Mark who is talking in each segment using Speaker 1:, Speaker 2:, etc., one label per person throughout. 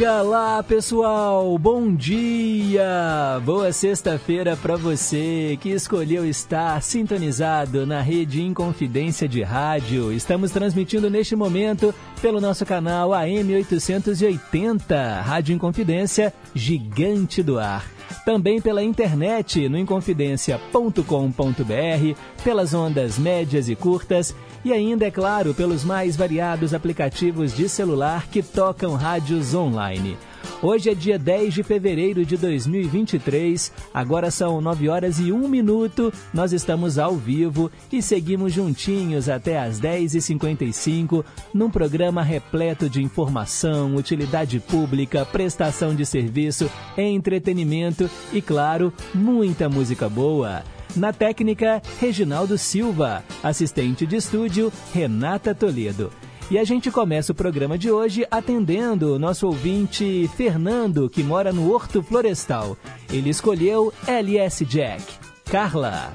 Speaker 1: Diga lá, pessoal, bom dia! Boa sexta-feira para você que escolheu estar sintonizado na rede Inconfidência de Rádio. Estamos transmitindo neste momento pelo nosso canal AM 880, Rádio Inconfidência, Gigante do Ar. Também pela internet no inconfidencia.com.br, pelas ondas médias e curtas e ainda, é claro, pelos mais variados aplicativos de celular que tocam rádios online. Hoje é dia 10 de fevereiro de 2023, agora são 9 horas e 1 minuto, nós estamos ao vivo e seguimos juntinhos até às 10h55 num programa repleto de informação, utilidade pública, prestação de serviço, entretenimento e, claro, muita música boa. Na técnica, Reginaldo Silva. Assistente de estúdio, Renata Toledo. E a gente começa o programa de hoje atendendo o nosso ouvinte Fernando, que mora no Horto Florestal. Ele escolheu LS Jack. Carla.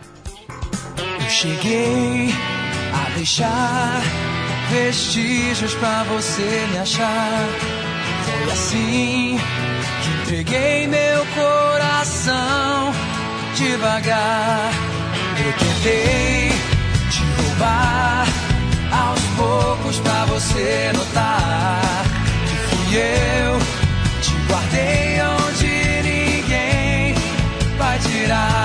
Speaker 2: Eu cheguei a deixar vestígios pra você me achar. Foi assim que entreguei meu coração devagar. Eu tentei te roubar aos poucos pra você notar que fui eu. Te guardei onde ninguém vai tirar.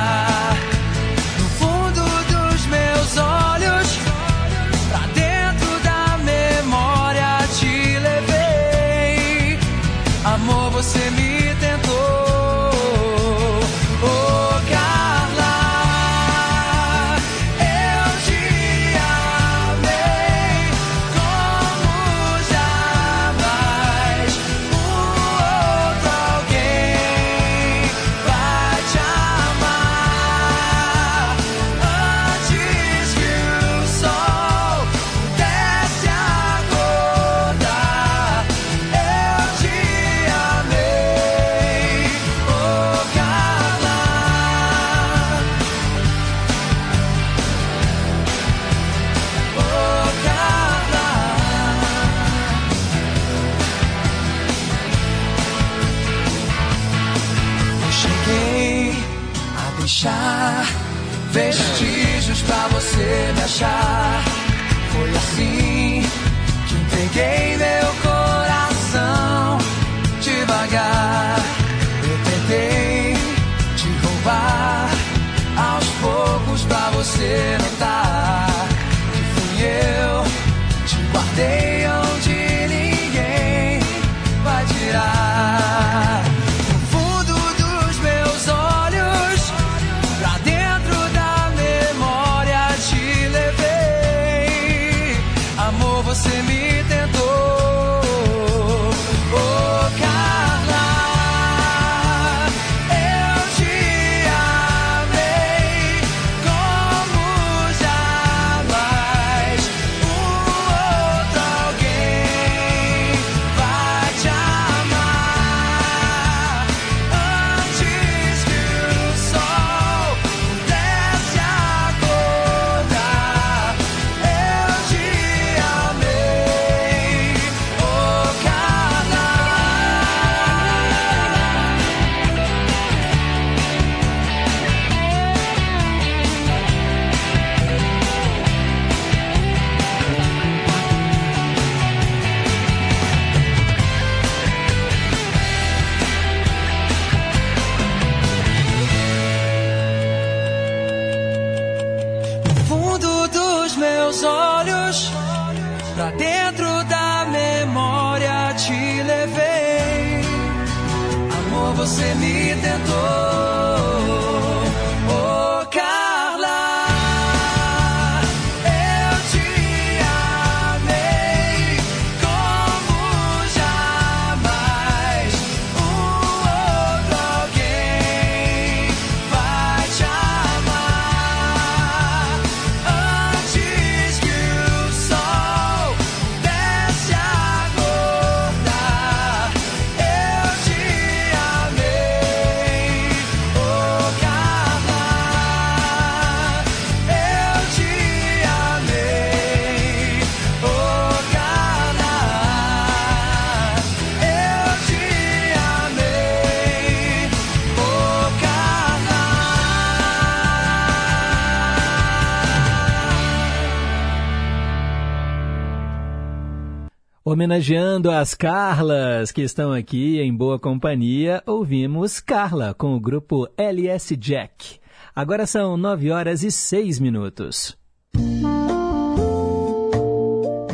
Speaker 1: Homenageando as Carlas que estão aqui em boa companhia, ouvimos Carla com o grupo LS Jack. Agora são 9 horas e 6 minutos.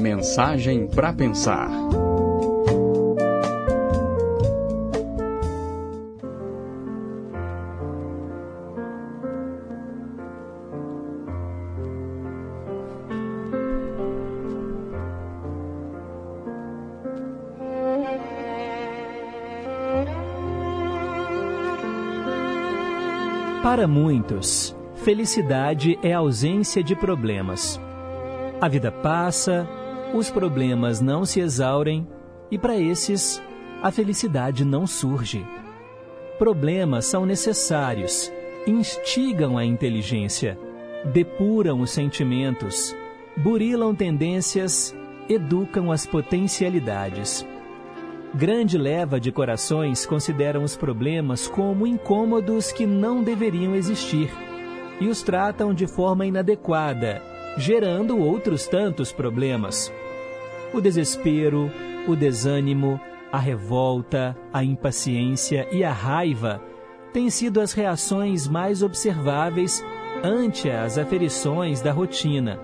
Speaker 3: Mensagem para pensar.
Speaker 1: Para muitos, felicidade é ausência de problemas. A vida passa, os problemas não se exaurem e, para esses, a felicidade não surge. Problemas são necessários, instigam a inteligência, depuram os sentimentos, burilam tendências, educam as potencialidades. Grande leva de corações consideram os problemas como incômodos que não deveriam existir e os tratam de forma inadequada, gerando outros tantos problemas. O desespero, o desânimo, a revolta, a impaciência e a raiva têm sido as reações mais observáveis ante as aferições da rotina,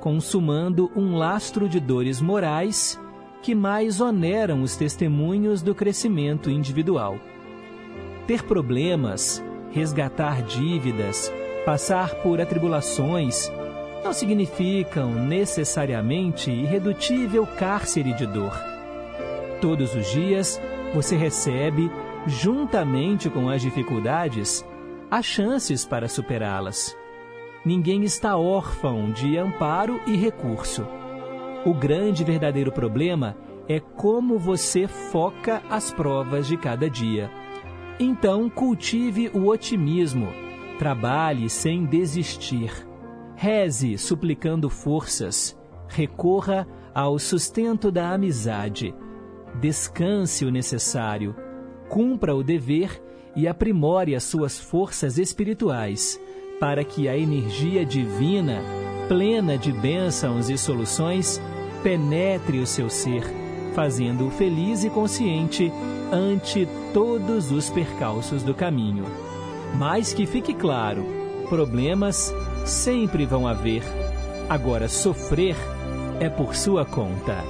Speaker 1: consumando um lastro de dores morais que mais oneram os testemunhos do crescimento individual. Ter problemas, resgatar dívidas, passar por atribulações, não significam necessariamente irredutível cárcere de dor. Todos os dias você recebe, juntamente com as dificuldades, as chances para superá-las. Ninguém está órfão de amparo e recurso. O grande verdadeiro problema é como você foca as provas de cada dia. Então, cultive o otimismo, trabalhe sem desistir, reze suplicando forças, recorra ao sustento da amizade, descanse o necessário, cumpra o dever e aprimore as suas forças espirituais, para que a energia divina, plena de bênçãos e soluções, penetre o seu ser, fazendo-o feliz e consciente ante todos os percalços do caminho. Mas que fique claro, problemas sempre vão haver. Agora, sofrer é por sua conta.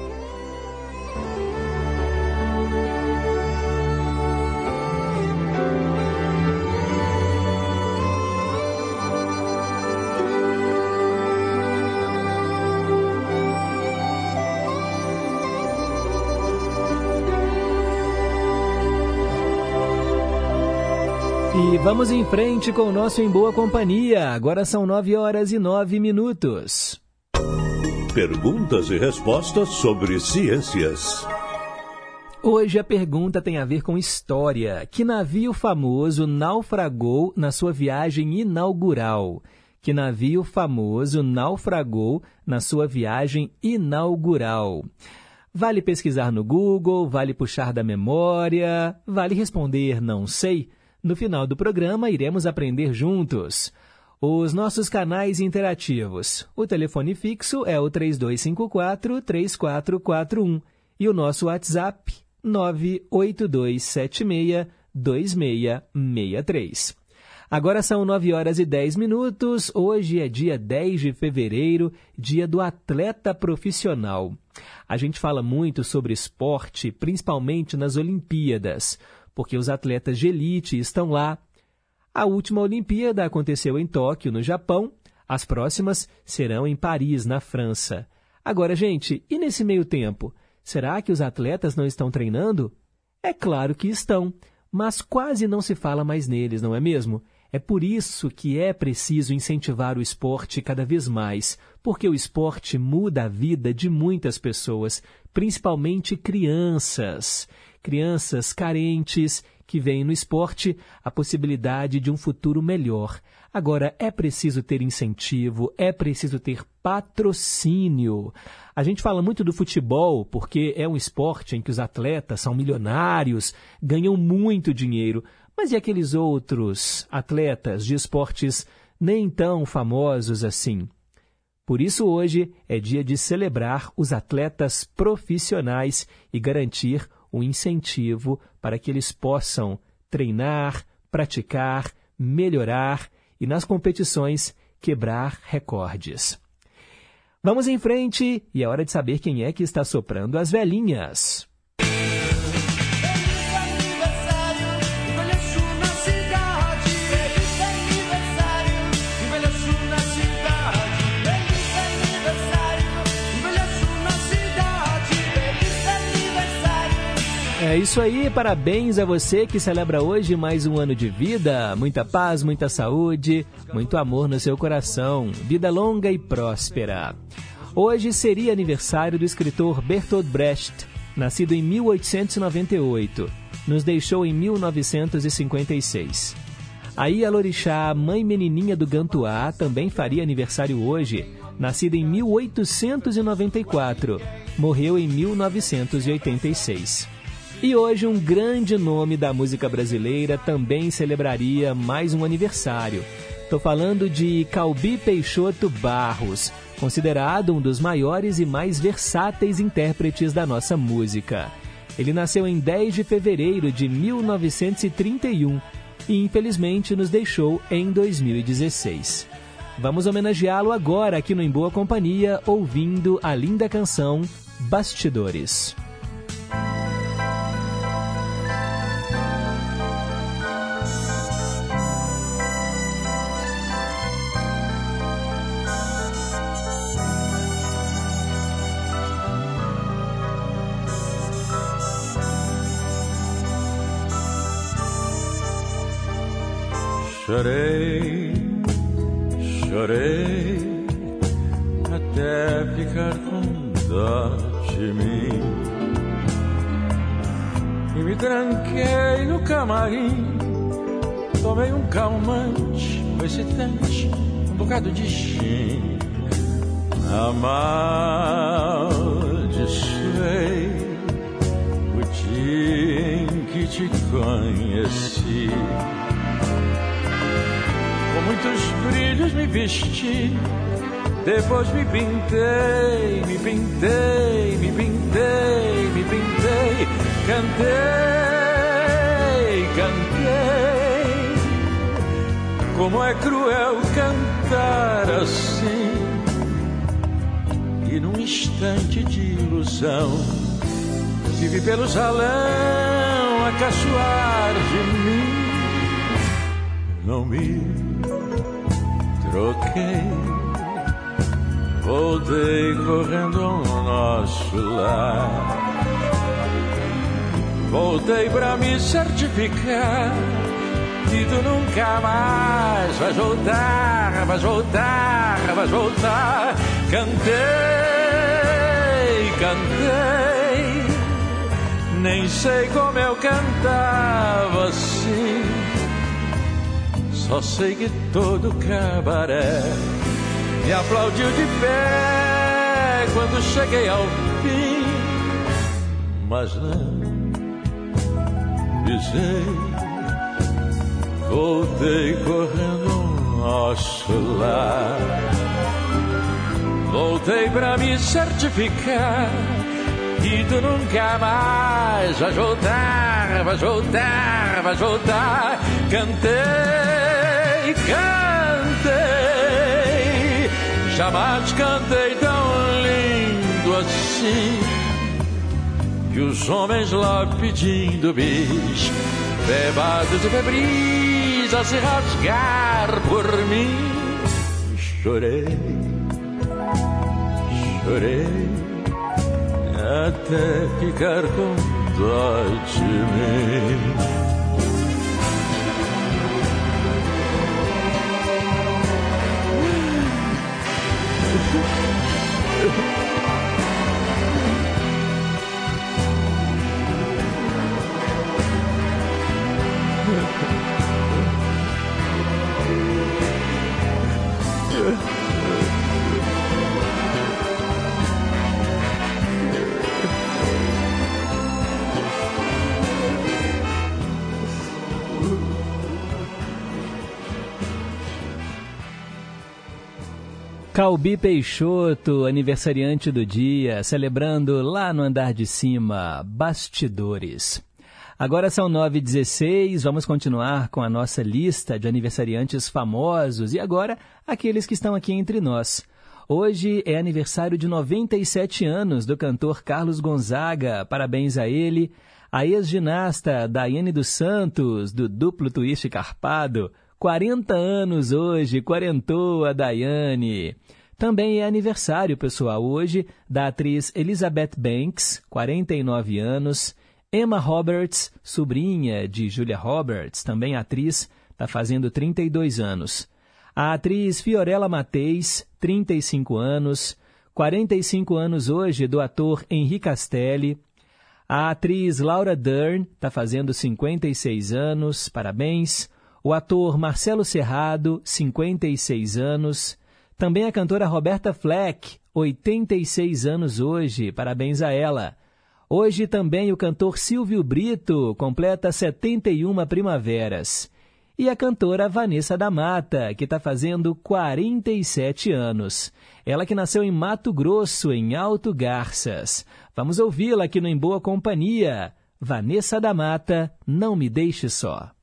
Speaker 1: Vamos em frente com o nosso Em Boa Companhia. Agora são 9 horas e 9 minutos.
Speaker 4: Perguntas e respostas sobre ciências.
Speaker 1: Hoje a pergunta tem a ver com história. Que navio famoso naufragou na sua viagem inaugural? Que navio famoso naufragou na sua viagem inaugural? Vale pesquisar no Google, vale puxar da memória, vale responder não sei. No final do programa, iremos aprender juntos. Os nossos canais interativos. O telefone fixo é o 3254-3441 e o nosso WhatsApp 982762663. Agora são 9 horas e 10 minutos. Hoje é dia 10 de fevereiro, dia do atleta profissional. A gente fala muito sobre esporte, principalmente nas Olimpíadas porque os atletas de elite estão lá. A última Olimpíada aconteceu em Tóquio, no Japão. As próximas serão em Paris, na França. Agora, gente, e nesse meio tempo? Será que os atletas não estão treinando? É claro que estão, mas quase não se fala mais neles, não é mesmo? É por isso que é preciso incentivar o esporte cada vez mais, porque o esporte muda a vida de muitas pessoas, principalmente crianças crianças carentes que veem no esporte a possibilidade de um futuro melhor. Agora, é preciso ter incentivo, é preciso ter patrocínio. A gente fala muito do futebol porque é um esporte em que os atletas são milionários, ganham muito dinheiro. Mas e aqueles outros atletas de esportes nem tão famosos assim? Por isso, hoje é dia de celebrar os atletas profissionais e garantir um incentivo para que eles possam treinar, praticar, melhorar e nas competições quebrar recordes. Vamos em frente e é hora de saber quem é que está soprando as velhinhas. É isso aí, parabéns a você que celebra hoje mais um ano de vida. Muita paz, muita saúde, muito amor no seu coração. Vida longa e próspera. Hoje seria aniversário do escritor Bertolt Brecht, nascido em 1898. Nos deixou em 1956. Aí a Lorixá, mãe menininha do Gantuá, também faria aniversário hoje, nascida em 1894. Morreu em 1986. E hoje um grande nome da música brasileira também celebraria mais um aniversário. Estou falando de Calbi Peixoto Barros, considerado um dos maiores e mais versáteis intérpretes da nossa música. Ele nasceu em 10 de fevereiro de 1931 e infelizmente nos deixou em 2016. Vamos homenageá-lo agora aqui no Em Boa Companhia, ouvindo a linda canção Bastidores.
Speaker 5: Chorei, chorei até ficar com dó de mim. E me tranquei no camarim, tomei um calmante, um excitante, um bocado de gin. Amaldiçoei o dia em que te conheci. Muitos brilhos me vesti, depois me pintei, me pintei, me pintei, me pintei, cantei, cantei. Como é cruel cantar assim, e num instante de ilusão, tive pelo salão a caçoar de mim. Não me troquei. Voltei correndo ao nosso lar. Voltei pra me certificar que tu nunca mais vais voltar, vais voltar, vais voltar. Cantei, cantei, nem sei como eu cantava assim. Só sei que todo cabaré me aplaudiu de pé quando cheguei ao fim. Mas não pisei, voltei correndo nosso lar. Voltei pra me certificar que tu nunca mais vais voltar, vais voltar, vais voltar. Cantei, cantei, jamais cantei tão lindo assim. E os homens lá pedindo bis, bebados e febris a se rasgar por mim. Chorei, chorei até ficar com dó de mim.
Speaker 6: Calbi Peixoto, aniversariante do dia, celebrando lá no andar de cima, bastidores. Agora são 9h16, vamos continuar com a nossa lista de aniversariantes famosos e agora aqueles que estão aqui entre nós. Hoje é aniversário de 97 anos do cantor Carlos Gonzaga, parabéns a ele. A ex-ginasta Daiane dos Santos, do duplo twist carpado, 40 anos hoje, quarentou a Daiane. Também é aniversário, pessoal, hoje, da atriz Elizabeth Banks, 49 anos. Emma Roberts, sobrinha de Julia Roberts, também atriz, está fazendo 32 anos. A atriz Fiorella Mateis, 35 anos. 45 anos hoje do ator Henri Castelli. A atriz Laura Dern está fazendo 56 anos, parabéns. O ator Marcelo Serrado, 56 anos. Também a cantora Roberta Fleck, 86 anos hoje, parabéns a ela. Hoje também o cantor Silvio Brito completa 71 primaveras. E a cantora Vanessa da Mata, que está fazendo 47 anos. Ela que nasceu em Mato Grosso, em Alto Garças. Vamos ouvi-la aqui no Em Boa Companhia. Vanessa da Mata, não me deixe só.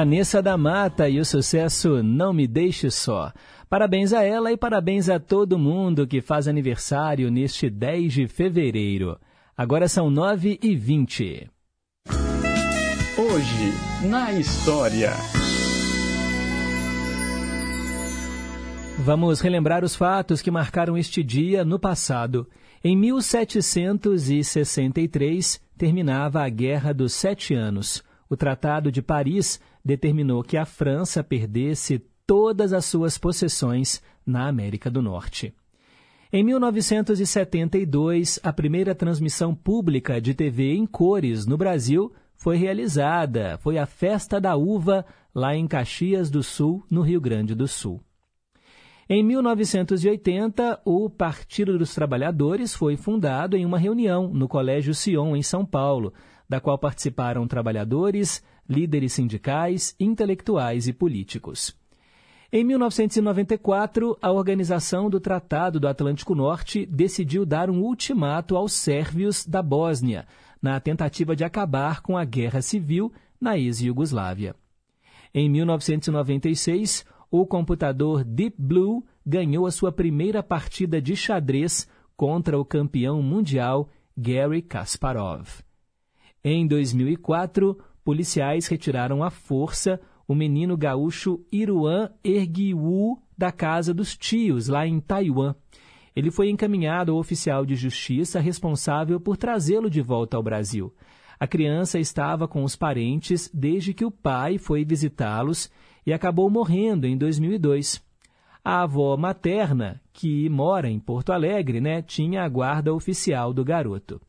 Speaker 6: Vanessa da Mata e o sucesso Não Me Deixe Só. Parabéns a ela e parabéns a todo mundo que faz aniversário neste 10 de fevereiro. Agora são 9 e 20.
Speaker 3: Hoje, na história.
Speaker 6: Vamos relembrar os fatos que marcaram este dia no passado. Em 1763, terminava a Guerra dos Sete Anos. O Tratado de Paris determinou que a França perdesse
Speaker 1: todas as suas possessões na América do Norte. Em 1972, a primeira transmissão pública de TV em cores no Brasil foi realizada. Foi a Festa da Uva, lá em Caxias do Sul, no Rio Grande do Sul. Em 1980, o Partido dos Trabalhadores foi fundado em uma reunião no Colégio Sion, em São Paulo, da qual participaram trabalhadores, líderes sindicais, intelectuais e políticos. Em 1994, a Organização do Tratado do Atlântico Norte decidiu dar um ultimato aos sérvios da Bósnia, na tentativa de acabar com a guerra civil na ex-Yugoslávia. Em 1996, o computador Deep Blue ganhou a sua primeira partida de xadrez contra o campeão mundial Gary Kasparov. Em 2004, policiais retiraram à força o menino gaúcho Iruan Erguiwu da casa dos tios, lá em Taiwan. Ele foi encaminhado ao oficial de justiça responsável por trazê-lo de volta ao Brasil. A criança estava com os parentes desde que o pai foi visitá-los e acabou morrendo em 2002. A avó materna, que mora em Porto Alegre, né, tinha a guarda oficial do garoto.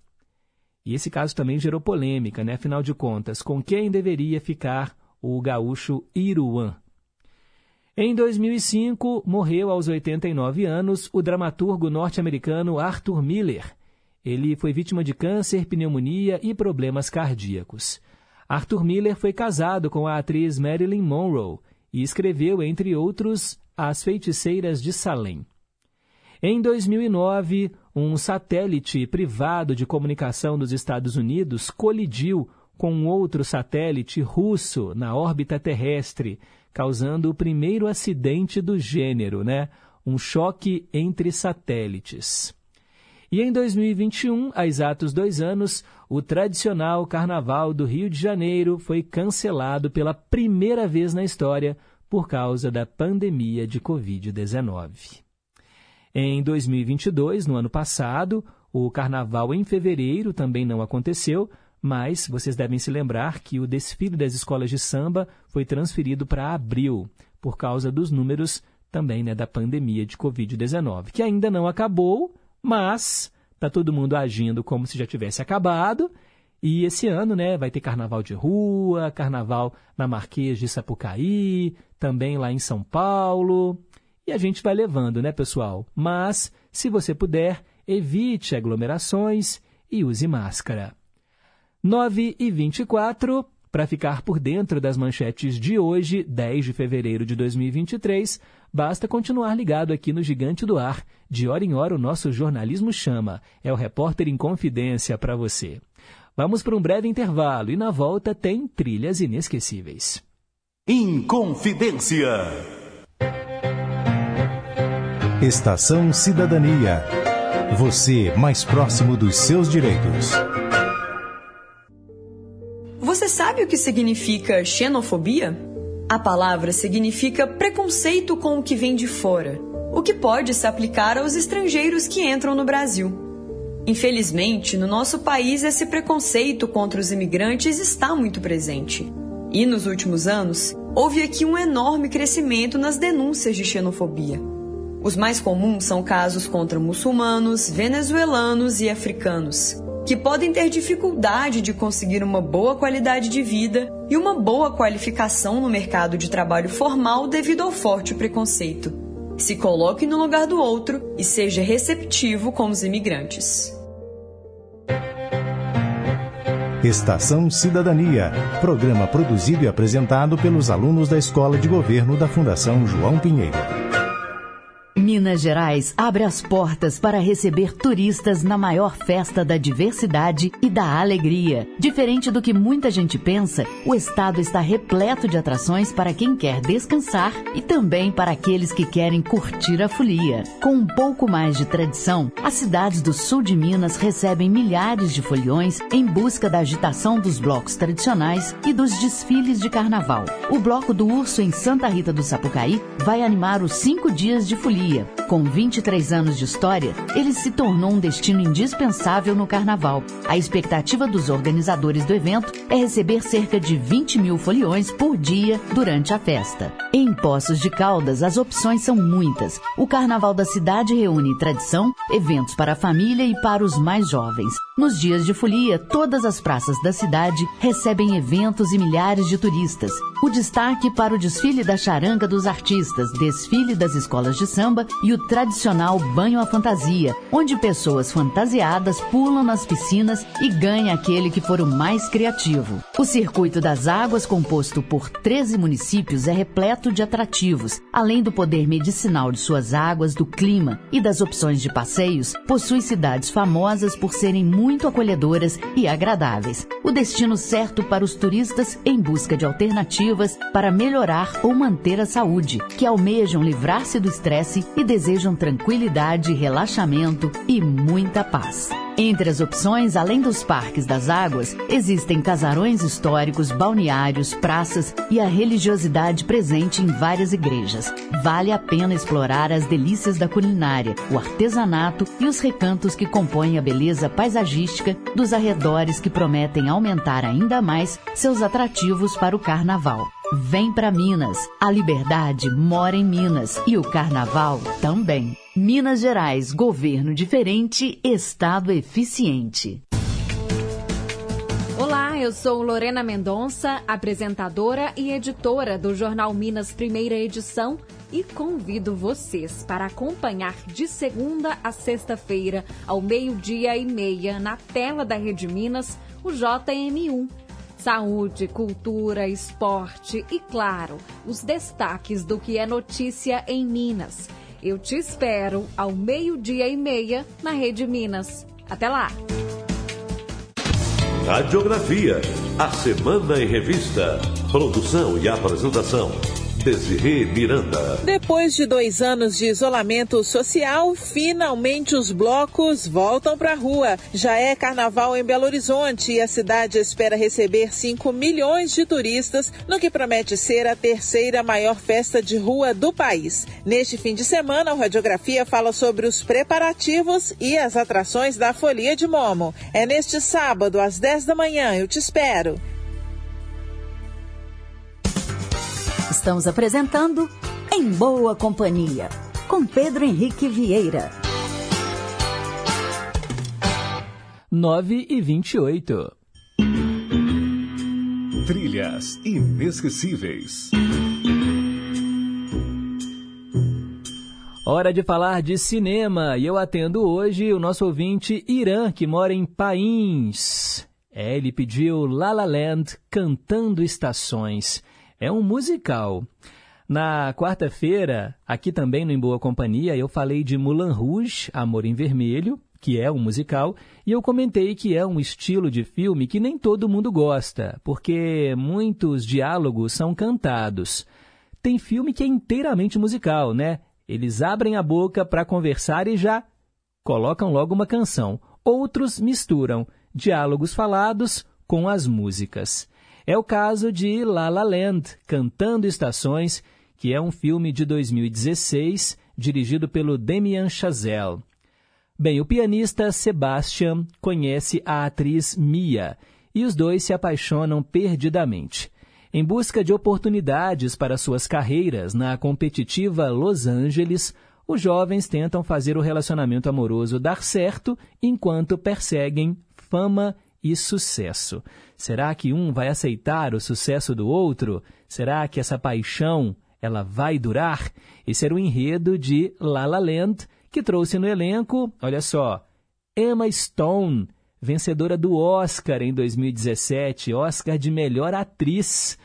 Speaker 1: E esse caso também gerou polêmica, né? Afinal de contas, com quem deveria ficar o gaúcho Iruan. Em 2005, morreu aos 89 anos o dramaturgo norte-americano Arthur Miller. Ele foi vítima de câncer, pneumonia e problemas cardíacos. Arthur Miller foi casado com a atriz Marilyn Monroe e escreveu, entre outros, As Feiticeiras de Salem. Em 2009, um satélite privado de comunicação dos Estados Unidos colidiu com um outro satélite russo na órbita terrestre, causando o primeiro acidente do gênero, né? Um choque entre satélites. E em 2021, há exatos dois anos, o tradicional Carnaval do Rio de Janeiro foi cancelado pela primeira vez na história por causa da pandemia de Covid-19. Em 2022, no ano passado, o Carnaval em fevereiro também não aconteceu, mas vocês devem se lembrar que o desfile das escolas de samba foi transferido para abril, por causa dos números também né, da pandemia de Covid-19, que ainda não acabou, mas está todo mundo agindo como se já tivesse acabado. E esse ano né, vai ter carnaval de rua, carnaval na Marquês de Sapucaí, também lá em São Paulo. E a gente vai levando, né, pessoal? Mas, se você puder, evite aglomerações e use máscara. 9 e 24, para ficar por dentro das manchetes de hoje, 10 de fevereiro de 2023, basta continuar ligado aqui no Gigante do Ar. De hora em hora, o nosso jornalismo chama. É o repórter em confidência para você. Vamos para um breve intervalo e na volta tem trilhas inesquecíveis.
Speaker 7: Inconfidência.
Speaker 8: Estação Cidadania. Você mais próximo dos seus direitos.
Speaker 9: Você sabe o que significa xenofobia? A palavra significa preconceito com o que vem de fora, o que pode se aplicar aos estrangeiros que entram no Brasil. Infelizmente, no nosso país, esse preconceito contra os imigrantes está muito presente. E nos últimos anos, houve aqui um enorme crescimento nas denúncias de xenofobia. Os mais comuns são casos contra muçulmanos, venezuelanos e africanos, que podem ter dificuldade de conseguir uma boa qualidade de vida e uma boa qualificação no mercado de trabalho formal devido ao forte preconceito. Se coloque no lugar do outro e seja receptivo com os imigrantes.
Speaker 8: Estação Cidadania. Programa produzido e apresentado pelos alunos da Escola de Governo da Fundação João Pinheiro.
Speaker 10: Minas Gerais abre as portas para receber turistas na maior festa da diversidade e da alegria. Diferente do que muita gente pensa, o estado está repleto de atrações para quem quer descansar e também para aqueles que querem curtir a folia. Com um pouco mais de tradição, as cidades do sul de Minas recebem milhares de foliões em busca da agitação dos blocos tradicionais e dos desfiles de carnaval. O bloco do Urso em Santa Rita do Sapucaí vai animar os cinco dias de folia Com 23 anos de história, ele se tornou um destino indispensável no carnaval. A expectativa dos organizadores do evento é receber cerca de 20 mil foliões por dia durante a festa. Em Poços de Caldas, as opções são muitas. O carnaval da cidade reúne tradição, eventos para a família e para os mais jovens. Nos dias de folia, todas as praças da cidade recebem eventos e milhares de turistas. O destaque para o desfile da charanga dos artistas, desfile das escolas de samba e o tradicional banho à fantasia, onde pessoas fantasiadas pulam nas piscinas e ganha aquele que for o mais criativo. O Circuito das Águas, composto por 13 municípios, é repleto de atrativos. Além do poder medicinal de suas águas, do clima e das opções de passeios, possui cidades famosas por serem muito acolhedoras e agradáveis. O destino certo para os turistas em busca de alternativas para melhorar ou manter a saúde, que almejam livrar-se do estresse e desejam tranquilidade, relaxamento e muita paz. Entre as opções, além dos parques das águas, existem casarões históricos, balneários, praças e a religiosidade presente em várias igrejas. Vale a pena explorar as delícias da culinária, o artesanato e os recantos que compõem a beleza paisagística dos arredores que prometem aumentar ainda mais seus atrativos para o carnaval. Vem para Minas. A liberdade mora em Minas e o carnaval também. Minas Gerais, governo diferente, estado eficiente.
Speaker 11: Olá, eu sou Lorena Mendonça, apresentadora e editora do Jornal Minas Primeira Edição e convido vocês para acompanhar de segunda a sexta-feira, ao meio-dia e meia, na tela da Rede Minas, o JM1 Saúde, cultura, esporte e, claro, os destaques do que é notícia em Minas. Eu te espero ao meio-dia e meia na Rede Minas. Até lá!
Speaker 4: Radiografia, a Semana em Revista. Produção e apresentação. Desirê Miranda.
Speaker 12: Depois de dois anos de isolamento social, finalmente os blocos voltam para a rua. Já é carnaval em Belo Horizonte e a cidade espera receber 5 milhões de turistas, no que promete ser a terceira maior festa de rua do país. Neste fim de semana, o Radiografia fala sobre os preparativos e as atrações da Folia de Momo. É neste sábado, às 10 da manhã. Eu te espero.
Speaker 10: Estamos apresentando Em Boa Companhia, com Pedro Henrique Vieira.
Speaker 1: 9 e 28.
Speaker 7: Trilhas inesquecíveis.
Speaker 1: Hora de falar de cinema e eu atendo hoje o nosso ouvinte Irã, que mora em Pains. É, ele pediu La La Land cantando estações. É um musical. Na quarta-feira, aqui também no Em Boa Companhia, eu falei de Moulin Rouge, Amor em Vermelho, que é um musical, e eu comentei que é um estilo de filme que nem todo mundo gosta, porque muitos diálogos são cantados. Tem filme que é inteiramente musical, né? Eles abrem a boca para conversar e já colocam logo uma canção. Outros misturam diálogos falados com as músicas. É o caso de La La Land, Cantando Estações, que é um filme de 2016, dirigido pelo Damien Chazelle. Bem, o pianista Sebastian conhece a atriz Mia e os dois se apaixonam perdidamente. Em busca de oportunidades para suas carreiras na competitiva Los Angeles, os jovens tentam fazer o relacionamento amoroso dar certo enquanto perseguem fama e sucesso. Será que um vai aceitar o sucesso do outro? Será que essa paixão ela vai durar? Esse era o enredo de La La Land, que trouxe no elenco, olha só, Emma Stone, vencedora do Oscar em 2017, Oscar de melhor atriz.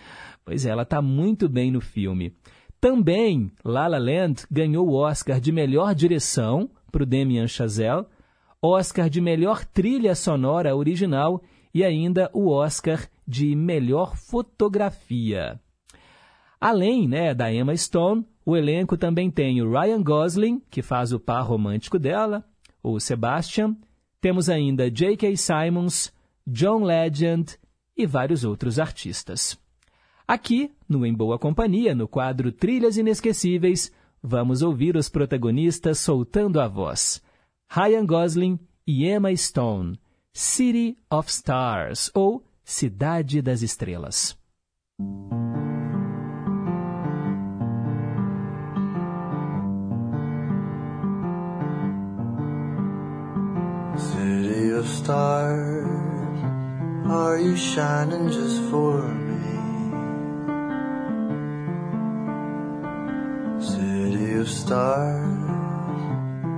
Speaker 1: Pois é, ela está muito bem no filme. Também, La La Land ganhou o Oscar de melhor direção para o Damien Chazelle, Oscar de melhor trilha sonora original e ainda o Oscar de melhor fotografia. Além né, da Emma Stone, o elenco também tem o Ryan Gosling, que faz o par romântico dela, o Sebastian, temos ainda J.K. Simons, John Legend e vários outros artistas. Aqui, no Em Boa Companhia, no quadro Trilhas Inesquecíveis, vamos ouvir os protagonistas soltando a voz. Ryan Gosling e Emma Stone, City of Stars, ou Cidade das Estrelas.
Speaker 13: City of stars, are you shining just for me? City of stars,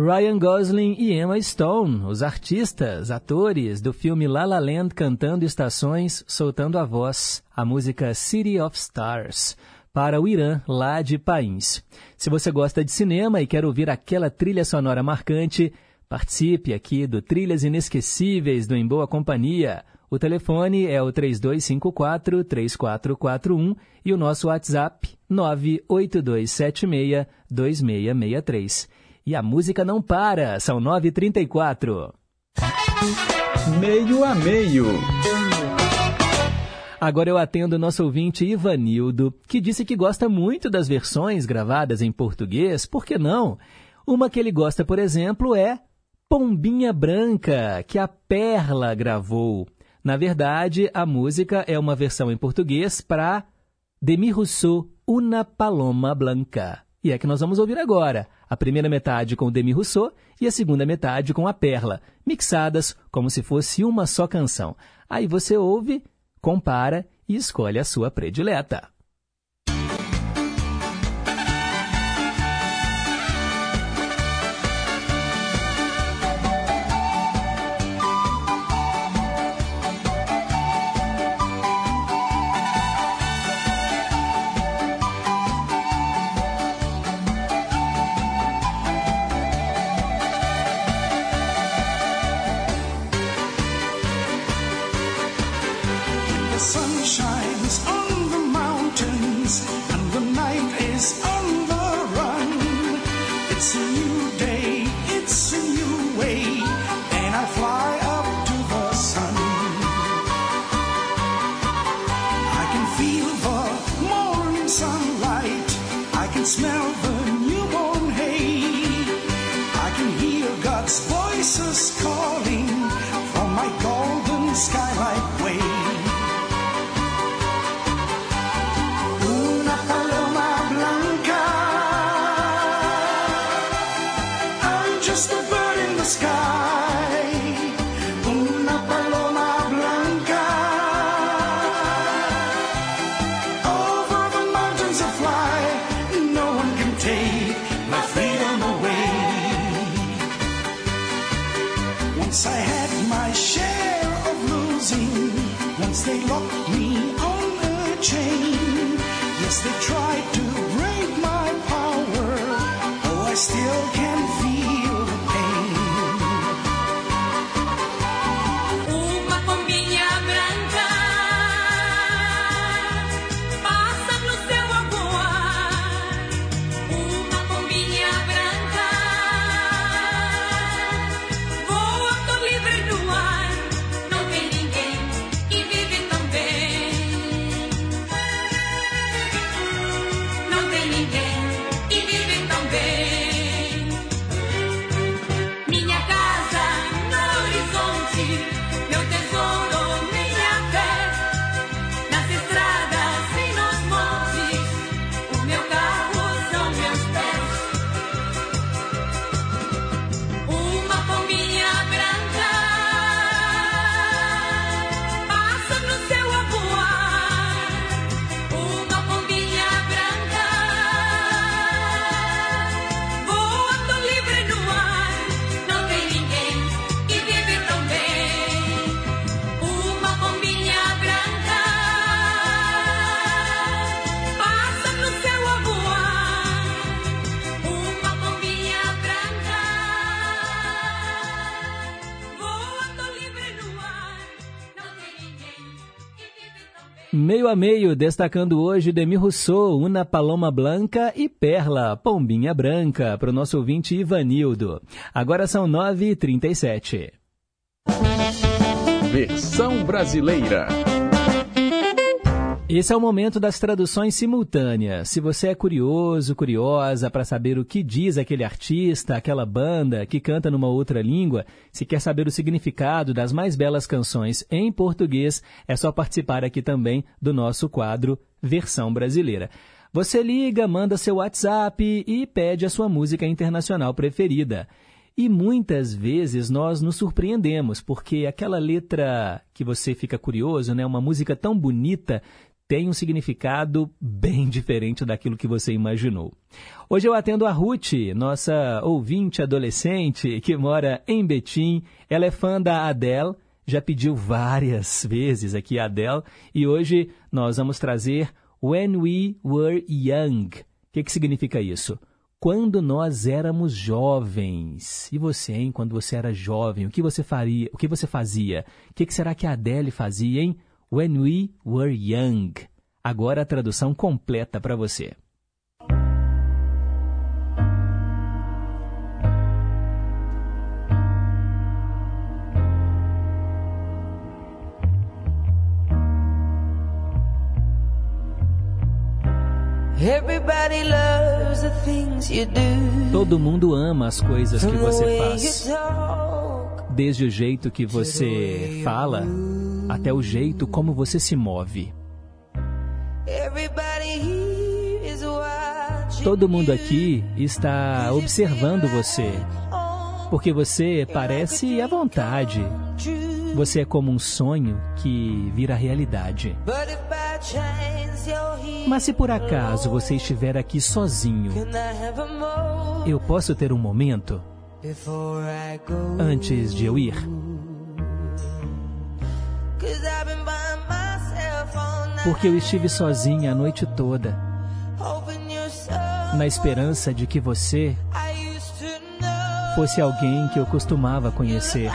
Speaker 1: Ryan Gosling e Emma Stone, os artistas, atores do filme La La Land cantando estações, soltando a voz, a música City of Stars, para o Irã, lá de País. Se você gosta de cinema e quer ouvir aquela trilha sonora marcante, participe aqui do Trilhas Inesquecíveis do Em Boa Companhia. O telefone é o 3254-3441 e o nosso WhatsApp 98276-2663. E a música não para, são 9h34.
Speaker 3: Meio a meio.
Speaker 1: Agora eu atendo o nosso ouvinte Ivanildo, que disse que gosta muito das versões gravadas em português, por que não? Uma que ele gosta, por exemplo, é Pombinha Branca, que a Perla gravou. Na verdade, a música é uma versão em português para Demi Rousseau, Una Paloma Blanca. E é que nós vamos ouvir agora. A primeira metade com Demi Rousseau e a segunda metade com a Perla, mixadas como se fosse uma só canção. Aí você ouve, compara e escolhe a sua predileta. Meio a meio, destacando hoje Demi Rousseau, Una Paloma Blanca e Perla, Pombinha Branca, para o nosso ouvinte Ivanildo. Agora são 9h37.
Speaker 3: Versão brasileira.
Speaker 1: Esse é o momento das traduções simultâneas. Se você é curioso, curiosa para saber o que diz aquele artista, aquela banda que canta numa outra língua, se quer saber o significado das mais belas canções em português, é só participar aqui também do nosso quadro Versão Brasileira. Você liga, manda seu WhatsApp e pede a sua música internacional preferida. E muitas vezes nós nos surpreendemos, porque aquela letra que você fica curioso, né, uma música tão bonita, tem um significado bem diferente daquilo que você imaginou. Hoje eu atendo a Ruth, nossa ouvinte adolescente que mora em Betim. Ela é fã da Adele, já pediu várias vezes aqui a Adele, e hoje nós vamos trazer When We Were Young. O que, que significa isso? Quando nós éramos jovens. E você, hein? Quando você era jovem, o que você faria? O que você fazia? O que, que será que a Adele fazia, hein? When We Were Young. Agora a tradução completa para você.
Speaker 14: Everybody loves the things you do.
Speaker 1: Todo mundo ama as coisas que você faz. Desde o jeito que você fala até o jeito como você se move. Todo mundo aqui está observando você. Porque você parece à vontade. Você é como um sonho que vira realidade. Mas se por acaso você estiver aqui sozinho, eu posso ter um momento antes de eu ir? Porque eu estive sozinha a noite toda, na esperança de que você fosse alguém que eu costumava conhecer.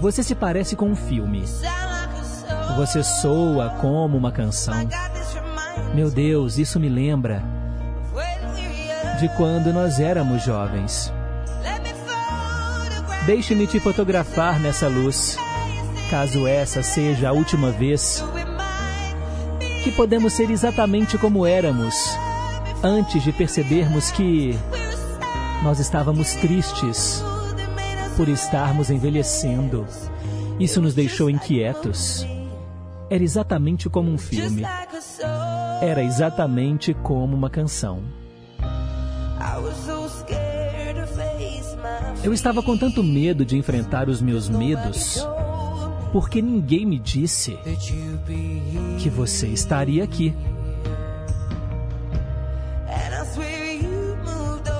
Speaker 1: Você se parece com um filme. Você soa como uma canção. Meu Deus, isso me lembra de quando nós éramos jovens. Deixe-me te fotografar nessa luz, caso essa seja a última vez que podemos ser exatamente como éramos, antes de percebermos que nós estávamos tristes por estarmos envelhecendo. Isso nos deixou inquietos. Era exatamente como um filme. Era exatamente como uma canção. Eu estava com tanto medo de enfrentar os meus medos, porque ninguém me disse que você estaria aqui.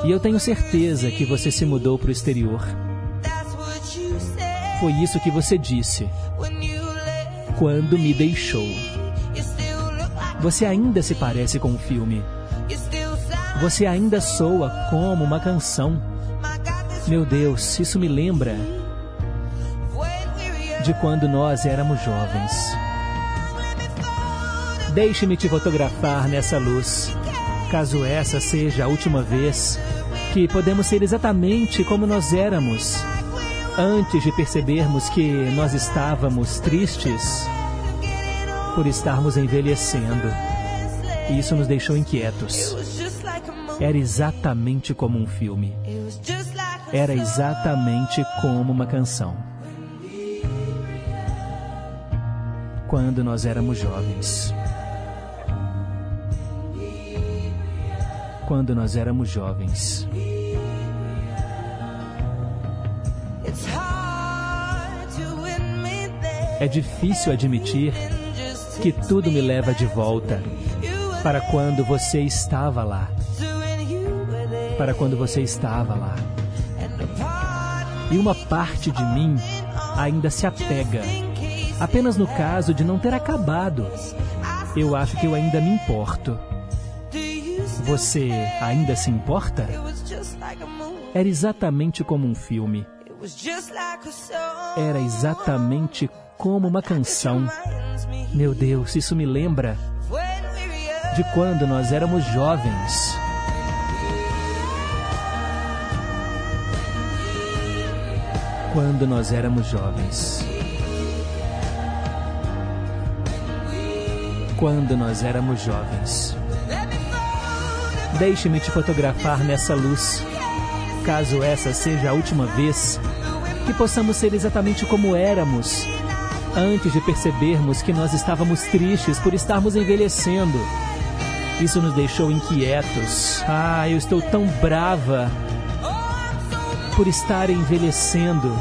Speaker 1: E eu tenho certeza que você se mudou para o exterior. Foi isso que você disse quando me deixou. Você ainda se parece com um filme. Você ainda soa como uma canção. Meu Deus, isso me lembra de quando nós éramos jovens. Deixe-me te fotografar nessa luz, caso essa seja a última vez que podemos ser exatamente como nós éramos, antes de percebermos que nós estávamos tristes por estarmos envelhecendo. E isso nos deixou inquietos. Era exatamente como um filme. Era exatamente como uma canção. Quando nós éramos jovens. Quando nós éramos jovens. É difícil admitir que tudo me leva de volta para quando você estava lá. Para quando você estava lá. E uma parte de mim ainda se apega. Apenas no caso de não ter acabado. Eu acho que eu ainda me importo. Você ainda se importa? Era exatamente como um filme. Era exatamente como uma canção. Meu Deus, isso me lembra de quando nós éramos jovens. Quando nós éramos jovens. Quando nós éramos jovens. Deixe-me te fotografar nessa luz, caso essa seja a última vez que possamos ser exatamente como éramos antes de percebermos que nós estávamos tristes por estarmos envelhecendo. Isso nos deixou inquietos. Ah, eu estou tão brava por estar envelhecendo.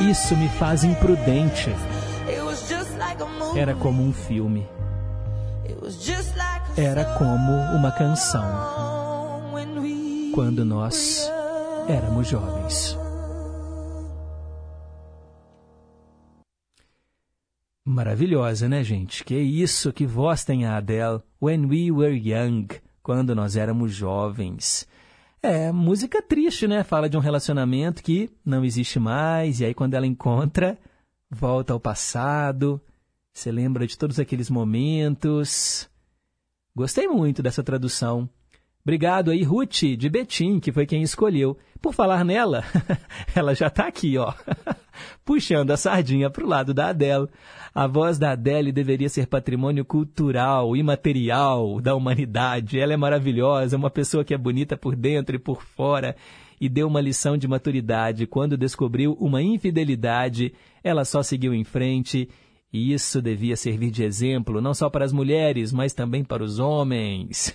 Speaker 1: Isso me faz imprudente. Era como um filme. Era como uma canção. Quando nós éramos jovens. Maravilhosa, né, gente? Que isso, que voz tem a Adele. When We Were Young, quando nós éramos jovens. É, música triste, né? Fala de um relacionamento que não existe mais, e aí quando ela encontra, volta ao passado, você lembra de todos aqueles momentos. Gostei muito dessa tradução. Obrigado aí, Ruth, de Betim, que foi quem escolheu. Por falar nela, ela já está aqui, ó, puxando a sardinha para o lado da Adele. A voz da Adele deveria ser patrimônio cultural, imaterial da humanidade. Ela é maravilhosa, uma pessoa que é bonita por dentro e por fora. E deu uma lição de maturidade. Quando descobriu uma infidelidade, ela só seguiu em frente e isso devia servir de exemplo não só para as mulheres, mas também para os homens.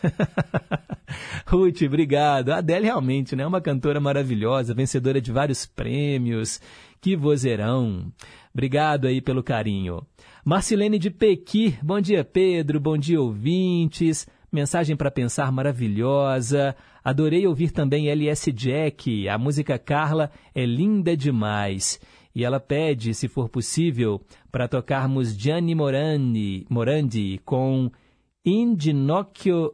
Speaker 1: Ruth, obrigado. A Adele realmente né, é uma cantora maravilhosa, vencedora de vários prêmios. Que vozeirão. Obrigado aí pelo carinho. Marcilene de Pequi, bom dia Pedro, bom dia ouvintes. Mensagem para pensar maravilhosa. Adorei ouvir também LS Jack. A música Carla é linda demais e ela pede, se for possível, para tocarmos Gianni Morandi, Morandi com Indinocchio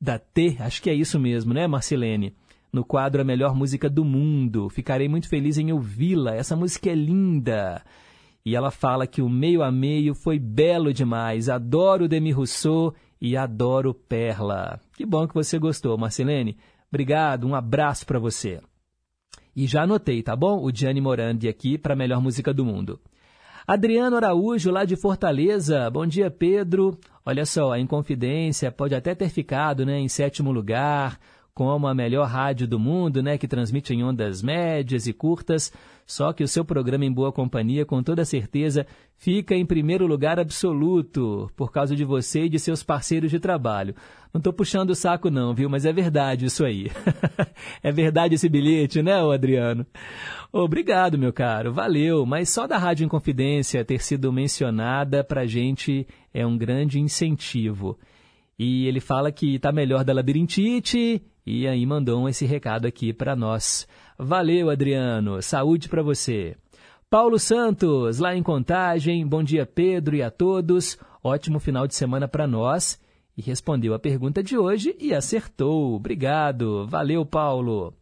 Speaker 1: da T, acho que é isso mesmo, né, Marcelene? No quadro A Melhor Música do Mundo. Ficarei muito feliz em ouvi-la. Essa música é linda. E ela fala que o meio a meio foi belo demais. Adoro Demi Rousseau e adoro Perla. Que bom que você gostou, Marcelene. Obrigado, um abraço para você. E já anotei, tá bom? O Gianni Morandi aqui para a melhor música do mundo. Adriano Araújo, lá de Fortaleza. Bom dia, Pedro. Olha só, a Inconfidência pode até ter ficado né, em sétimo lugar, como a melhor rádio do mundo, né, que transmite em ondas médias e curtas, só que o seu programa em boa companhia, com toda certeza, fica em primeiro lugar absoluto, por causa de você e de seus parceiros de trabalho. Não estou puxando o saco não, viu? Mas é verdade isso aí. é verdade esse bilhete, né, Adriano? Obrigado, meu caro. Valeu. Mas só da Rádio Inconfidência ter sido mencionada para gente é um grande incentivo. E ele fala que está melhor da labirintite e aí mandou esse recado aqui para nós. Valeu, Adriano. Saúde para você. Paulo Santos, lá em Contagem. Bom dia, Pedro, e a todos. Ótimo final de semana para nós. E respondeu a pergunta de hoje e acertou. Obrigado. Valeu, Paulo.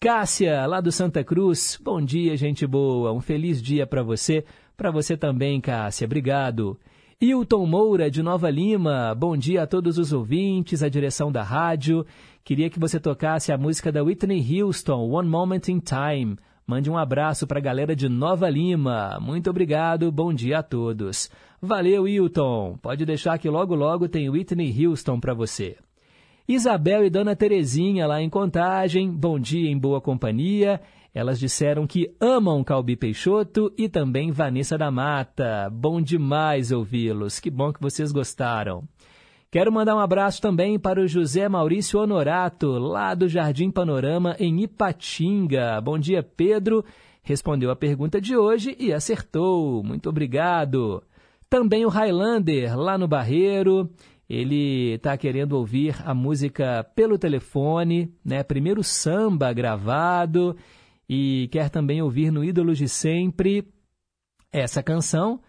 Speaker 1: Cássia, lá do Santa Cruz. Bom dia, gente boa. Um feliz dia para você. Para você também, Cássia. Obrigado. Hilton Moura, de Nova Lima. Bom dia a todos os ouvintes, a direção da rádio. Queria que você tocasse a música da Whitney Houston, One Moment in Time. Mande um abraço para a galera de Nova Lima. Muito obrigado, bom dia a todos. Valeu, Hilton. Pode deixar que logo logo tem Whitney Houston para você. Isabel e Dona Terezinha lá em Contagem, bom dia em boa companhia. Elas disseram que amam Calbi Peixoto e também Vanessa da Mata. Bom demais ouvi-los. Que bom que vocês gostaram. Quero mandar um abraço também para o José Maurício Honorato, lá do Jardim Panorama, em Ipatinga. Bom dia, Pedro. Respondeu a pergunta de hoje e acertou. Muito obrigado. Também o Highlander, lá no Barreiro. Ele está querendo ouvir a música pelo telefone, né? Primeiro samba gravado e quer também ouvir no Ídolos de Sempre essa canção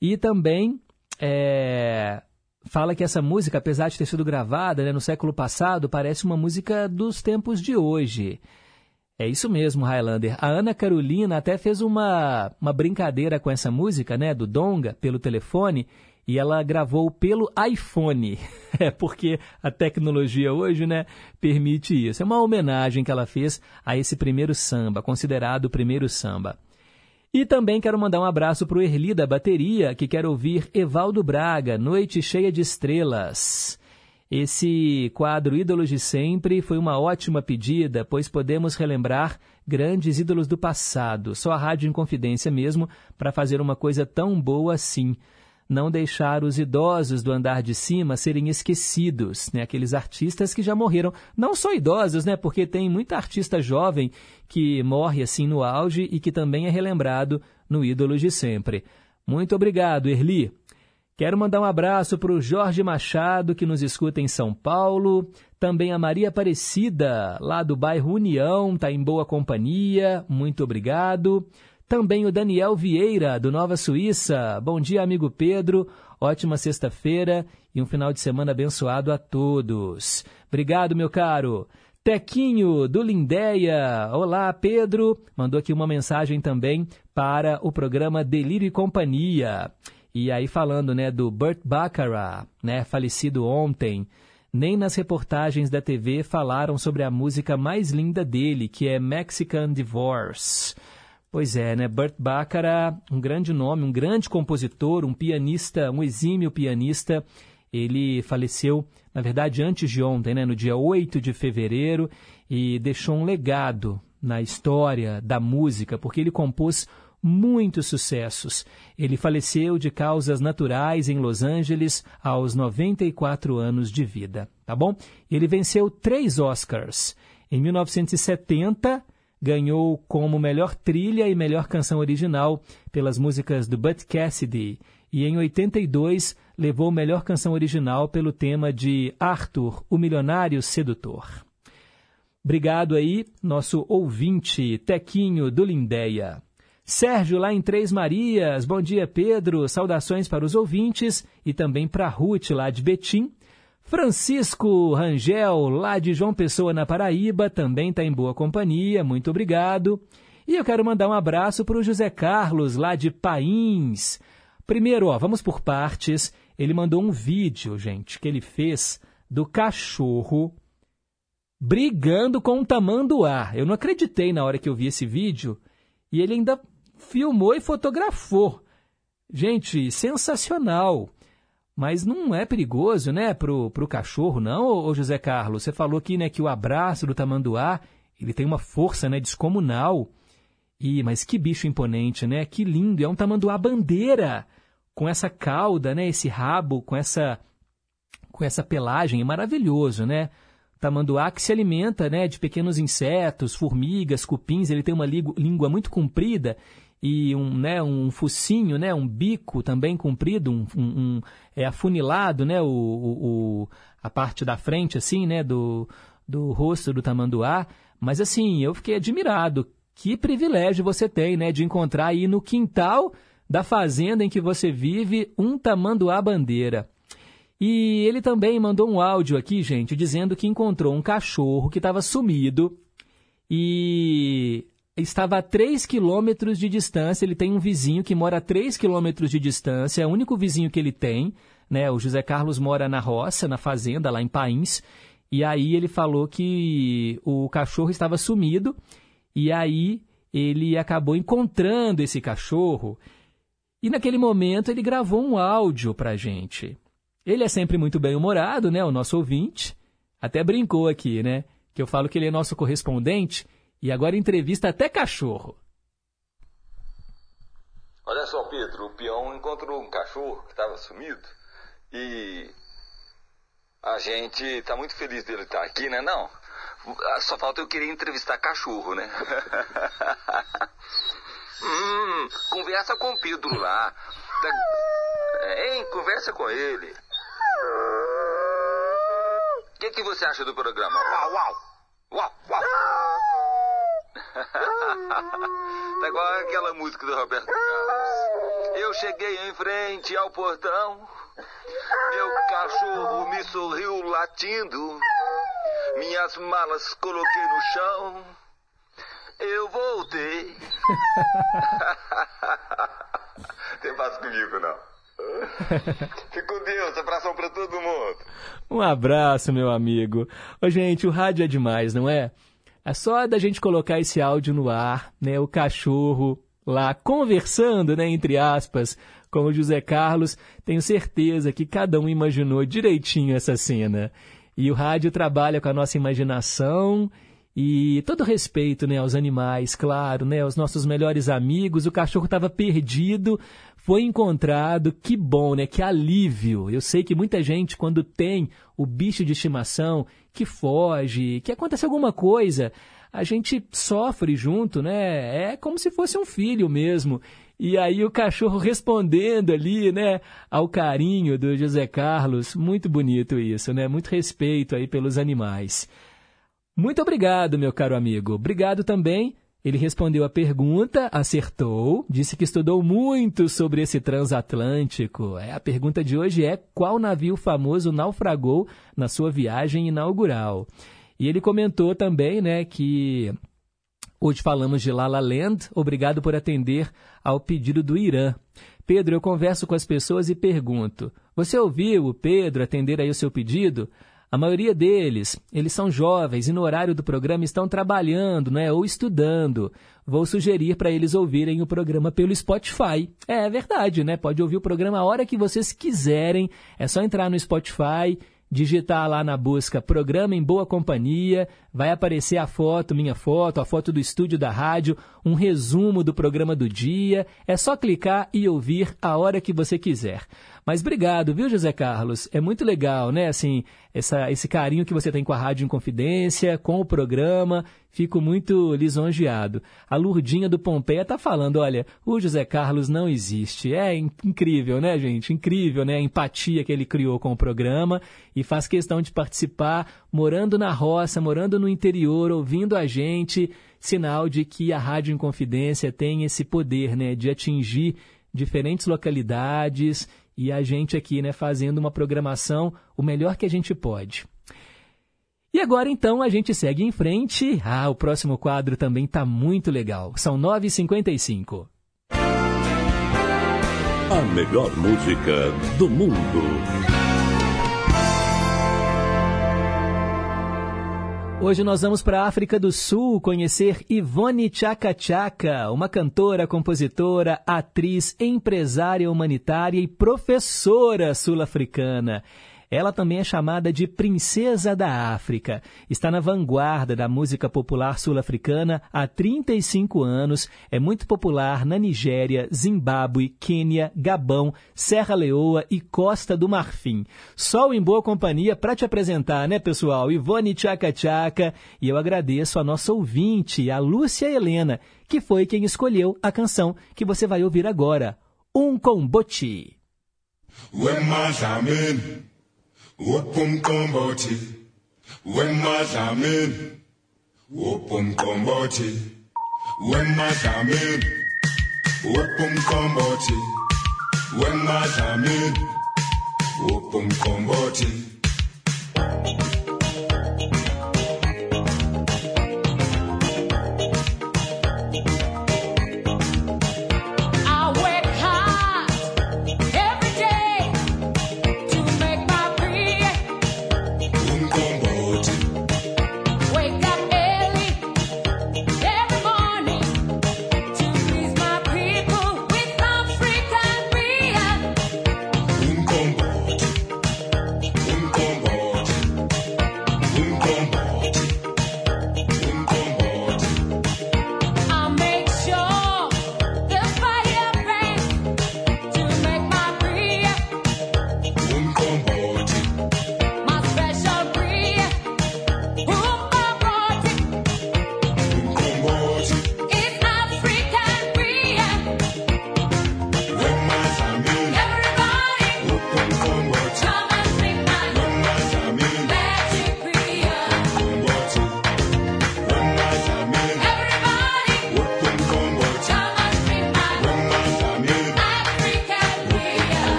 Speaker 1: e também é, fala que essa música, apesar de ter sido gravada né, no século passado, parece uma música dos tempos de hoje. É isso mesmo, Highlander. A Ana Carolina até fez uma, uma brincadeira com essa música, né, do Donga, pelo telefone, e ela gravou pelo iPhone. É porque a tecnologia hoje, né, permite isso. É uma homenagem que ela fez a esse primeiro samba, considerado o primeiro samba. E também quero mandar um abraço para o Erli da Bateria, que quer ouvir Evaldo Braga, Noite Cheia de Estrelas. Esse quadro Ídolos de Sempre foi uma ótima pedida, pois podemos relembrar grandes ídolos do passado. Só a Rádio Inconfidência mesmo para fazer uma coisa tão boa assim não deixar os idosos do andar de cima serem esquecidos, né? Aqueles artistas que já morreram, não só idosos, né? Porque tem muita artista jovem que morre assim no auge e que também é relembrado no Ídolos de Sempre. Muito obrigado, Erli. Quero mandar um abraço para o Jorge Machado, que nos escuta em São Paulo. Também a Maria Aparecida, lá do bairro União, está em boa companhia. Muito obrigado. Também o Daniel Vieira, do Nova Suíça. Bom dia, amigo Pedro. Ótima sexta-feira e um final de semana abençoado a todos. Obrigado, meu caro. Tequinho, do Lindéia. Olá, Pedro. Mandou aqui uma mensagem também para o programa Delírio e Companhia. E aí falando, né, do Burt Bacharach, né, falecido ontem. Nem nas reportagens da TV falaram sobre a música mais linda dele, que é Mexican Divorce. Pois é, né? Burt Bacharach, um grande nome, um grande compositor, um pianista, um exímio pianista. Ele faleceu, na verdade, antes de ontem, né? no dia 8 de fevereiro, e deixou um legado na história da música, porque ele compôs muitos sucessos. Ele faleceu de causas naturais em Los Angeles aos 94 anos de vida, tá bom? Ele venceu três Oscars. Em 1970, ganhou como melhor trilha e melhor canção original pelas músicas do Bud Cassidy e em 82 levou melhor canção original pelo tema de Arthur, o Milionário Sedutor. Obrigado aí, nosso ouvinte Tequinho do Lindéia. Sérgio, lá em Três Marias. Bom dia, Pedro. Saudações para os ouvintes e também para Ruth, lá de Betim. Francisco Rangel, lá de João Pessoa, na Paraíba, também está em boa companhia, muito obrigado. E eu quero mandar um abraço para o José Carlos, lá de Pains. Primeiro, ó, vamos por partes. Ele mandou um vídeo, gente, que ele fez do cachorro brigando com um tamanduá. Eu não acreditei na hora que eu vi esse vídeo. E ele ainda filmou e fotografou. Gente, sensacional. Mas não é perigoso, né, pro, pro cachorro, não, ô José Carlos? Você falou aqui, né, que o abraço do tamanduá, ele tem uma força, né, descomunal. E, mas que bicho imponente, né? Que lindo, é um tamanduá bandeira, com essa cauda, né, esse rabo, com essa com essa pelagem, é maravilhoso, né? Tamanduá que se alimenta, né, de pequenos insetos, formigas, cupins, ele tem uma língua muito comprida e um, né, um focinho, né, um bico também comprido, um, um, um é afunilado, né, o, o, a parte da frente assim, né, do, do rosto do tamanduá. Mas assim, eu fiquei admirado Que privilégio você tem, né, de encontrar aí no quintal da fazenda em que você vive um tamanduá bandeira. E ele também mandou um áudio aqui, gente, dizendo que encontrou um cachorro que estava sumido e estava a 3 quilômetros de distância. Ele tem um vizinho que mora a 3 quilômetros de distância, é o único vizinho que ele tem. Né? O José Carlos mora na roça, na fazenda, lá em Pains. E aí ele falou que o cachorro estava sumido e aí ele acabou encontrando esse cachorro. E naquele momento ele gravou um áudio para a gente. Ele é sempre muito bem-humorado, né? O nosso ouvinte. Até brincou aqui, né? Que eu falo que ele é nosso correspondente e agora entrevista até cachorro.
Speaker 15: Olha só, Pedro, o peão encontrou um cachorro que estava sumido e a gente está muito feliz dele estar aqui, né? Não, só falta eu querer entrevistar cachorro, né? hum, conversa com o Pedro lá. Hein, conversa com ele. O que, que você acha do programa? Uau, uau! Uau, uau! Tá igual aquela música do Roberto Carlos. Eu cheguei em frente ao portão. Meu cachorro me sorriu latindo. Minhas malas coloquei no chão. Eu voltei. Tem paz comigo, não. Fique com Deus, abração pra todo mundo.
Speaker 1: Um abraço, meu amigo. Ô, gente, o rádio é demais, não é? É só da gente colocar esse áudio no ar, né? O cachorro lá conversando, né, entre aspas, com o José Carlos. Tenho certeza que cada um imaginou direitinho essa cena. E o rádio trabalha com a nossa imaginação e todo respeito, né, aos animais, claro, né, aos nossos melhores amigos. O cachorro estava perdido, foi encontrado, que bom, né? Que alívio. Eu sei que muita gente, quando tem o bicho de estimação, que foge, que acontece alguma coisa, a gente sofre junto, né? É como se fosse um filho mesmo. E aí o cachorro respondendo ali, né, ao carinho do José Carlos. Muito bonito isso, né? Muito respeito aí pelos animais. Muito obrigado, meu caro amigo. Obrigado também ele respondeu a pergunta, acertou, disse que estudou muito sobre esse transatlântico. É, a pergunta de hoje é: qual navio famoso naufragou na sua viagem inaugural? E ele comentou também, né, que hoje falamos de La La Land. Obrigado por atender ao pedido do Irã. Pedro, eu converso com as pessoas e pergunto: você ouviu o Pedro atender aí o seu pedido? A maioria deles, eles são jovens e no horário do programa estão trabalhando, né, ou estudando. Vou sugerir para eles ouvirem o programa pelo Spotify. É, é verdade, né? Pode ouvir o programa a hora que vocês quiserem. É só entrar no Spotify, digitar lá na busca Programa em Boa Companhia, vai aparecer a foto, minha foto, a foto do estúdio da rádio, um resumo do programa do dia. É só clicar e ouvir a hora que você quiser. Mas obrigado, viu, José Carlos? É muito legal, né? Assim, essa, esse carinho que você tem com a Rádio Inconfidência, com o programa. Fico muito lisonjeado. A Lurdinha do Pompeia tá falando, olha, o José Carlos não existe. É incrível, né, gente? Incrível, né? A empatia que ele criou com o programa e faz questão de participar, morando na roça, morando no interior, ouvindo a gente. Sinal de que a Rádio Inconfidência tem esse poder, né? De atingir diferentes localidades e a gente aqui, né, fazendo uma programação o melhor que a gente pode. E agora então a gente segue em frente. Ah, o próximo quadro também está muito legal. São 9h55.
Speaker 4: A melhor música do mundo.
Speaker 1: Hoje nós vamos para a África do Sul conhecer Ivone Chaka Chaka, uma cantora, compositora, atriz, empresária humanitária e professora sul-africana. Ela também é chamada de Princesa da África. Está na vanguarda da música popular sul-africana há 35 anos. É muito popular na Nigéria, Zimbábue, Quênia, Gabão, Serra Leoa e Costa do Marfim. Sol em boa companhia para te apresentar, né, pessoal? Ivone Tchaka Tchaka. E eu agradeço a nossa ouvinte, a Lúcia Helena, que foi quem escolheu a canção que você vai ouvir agora. Um Comboti.
Speaker 16: Upumkombothi wemadlamini Upumkombothi wemadlamini
Speaker 17: Upumkombothi wemadlamini
Speaker 1: Upumkombothi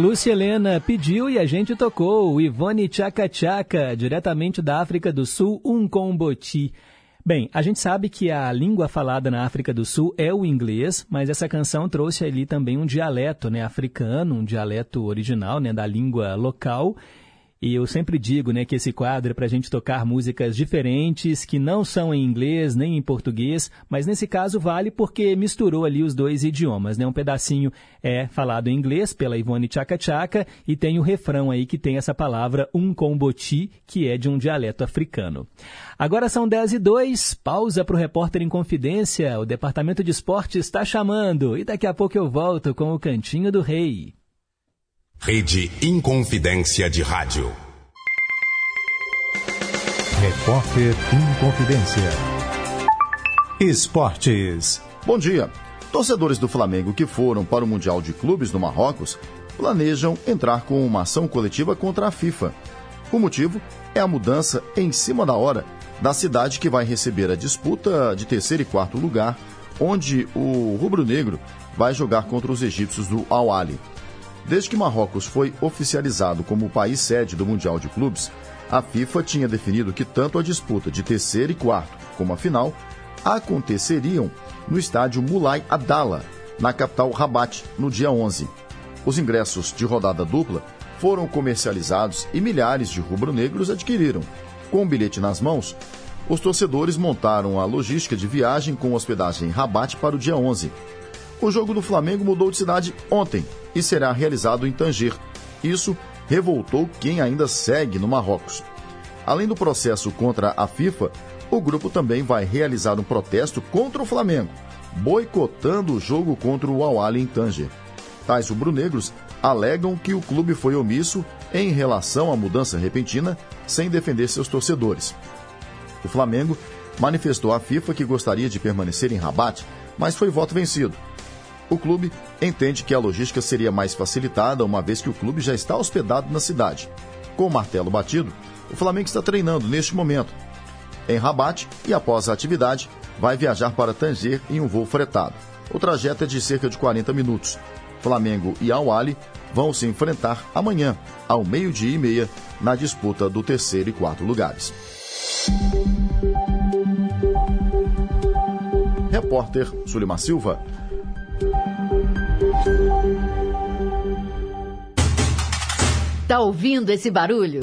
Speaker 1: Lúcia Helena pediu e a gente tocou Ivone Chaka Chaka, diretamente da África do Sul, um comboti. Bem, a gente sabe que a língua falada na África do Sul é o inglês, mas essa canção trouxe ali também um dialeto né, africano, um dialeto original né, da língua local. E eu sempre digo né, que esse quadro é para a gente tocar músicas diferentes, que não são em inglês nem em português, mas nesse caso vale porque misturou ali os dois idiomas. Né? Um pedacinho é falado em inglês pela Ivone Chaka Chaka e tem o refrão aí que tem essa palavra um comboti, que é de um dialeto africano. Agora são 10 e 2, pausa para o repórter em confidência. O Departamento de Esportes está chamando e daqui a pouco eu volto com o Cantinho do Rei.
Speaker 16: Rede Inconfidência de Rádio.
Speaker 8: Repórter Inconfidência. Esportes.
Speaker 18: Bom dia. Torcedores do Flamengo que foram para o Mundial de Clubes no Marrocos planejam entrar com uma ação coletiva contra a FIFA. O motivo é a mudança em cima da hora da cidade que vai receber a disputa de terceiro e quarto lugar, onde o rubro-negro vai jogar contra os egípcios do Al-Ali. Desde que Marrocos foi oficializado como o país sede do Mundial de Clubes, a FIFA tinha definido que tanto a disputa de terceiro e quarto como a final aconteceriam no estádio Mulay Adala, na capital Rabat, no dia 11. Os ingressos de rodada dupla foram comercializados e milhares de rubro-negros adquiriram. Com o bilhete nas mãos, os torcedores montaram a logística de viagem com hospedagem em Rabat para o dia 11. O jogo do Flamengo mudou de cidade ontem e será realizado em Tanger. Isso revoltou quem ainda segue no Marrocos. Além do processo contra a FIFA, o grupo também vai realizar um protesto contra o Flamengo, boicotando o jogo contra o Al em Tanger. Tais rubro-negros alegam que o clube foi omisso em relação à mudança repentina, sem defender seus torcedores. O Flamengo manifestou à FIFA que gostaria de permanecer em Rabat, mas foi voto vencido. O clube entende que a logística seria mais facilitada, uma vez que o clube já está hospedado na cidade. Com o martelo batido, o Flamengo está treinando neste momento em Rabat e, após a atividade, vai viajar para Tanger em um voo fretado. O trajeto é de cerca de 40 minutos. Flamengo e Al Ali vão se enfrentar amanhã, ao meio-dia e meia, na disputa do terceiro e quarto lugares. Repórter Sulimar Silva.
Speaker 10: Tá ouvindo esse barulho?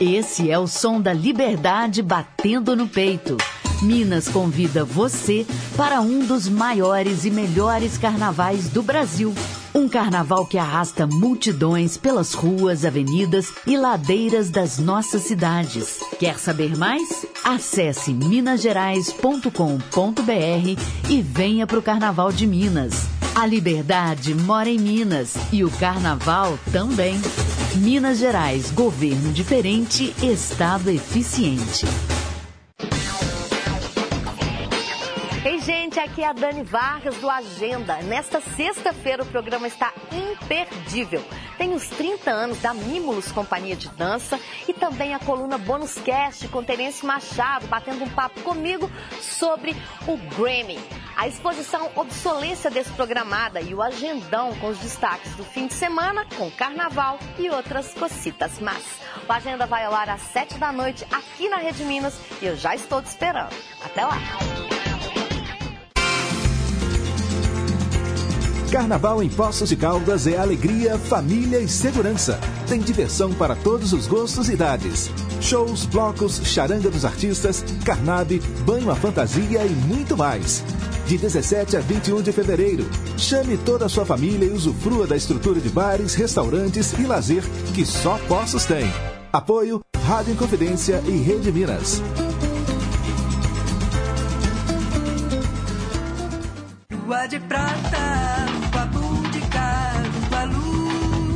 Speaker 10: Esse é o som da liberdade batendo no peito. Minas convida você para um dos maiores e melhores carnavais do Brasil. Um carnaval que arrasta multidões pelas ruas, avenidas e ladeiras das nossas cidades. Quer saber mais? Acesse minasgerais.com.br e venha para o Carnaval de Minas. A liberdade mora em Minas e o carnaval também. Minas Gerais, governo diferente, estado eficiente.
Speaker 19: Aqui é a Dani Vargas do Agenda. Nesta sexta-feira o programa está imperdível. Tem os 30 anos da Mimulus Companhia de Dança e também a coluna Bônus Cast com Terence Machado batendo um papo comigo sobre o Grammy. A exposição Obsolência Desprogramada e o Agendão com os destaques do fim de semana, com carnaval e outras cocitas más. O Agenda vai ao ar às 7 da noite aqui na Rede Minas e eu já estou te esperando. Até lá!
Speaker 7: Carnaval em Poços de Caldas é alegria, família e segurança. Tem diversão para todos os gostos e idades. Shows, blocos, charanga dos artistas, carnabe, banho à fantasia e muito mais. De 17 a 21 de fevereiro. Chame toda a sua família e usufrua da estrutura de bares, restaurantes e lazer que só Poços tem. Apoio Rádio Inconfidência e Rede Minas.
Speaker 20: Lua de prata,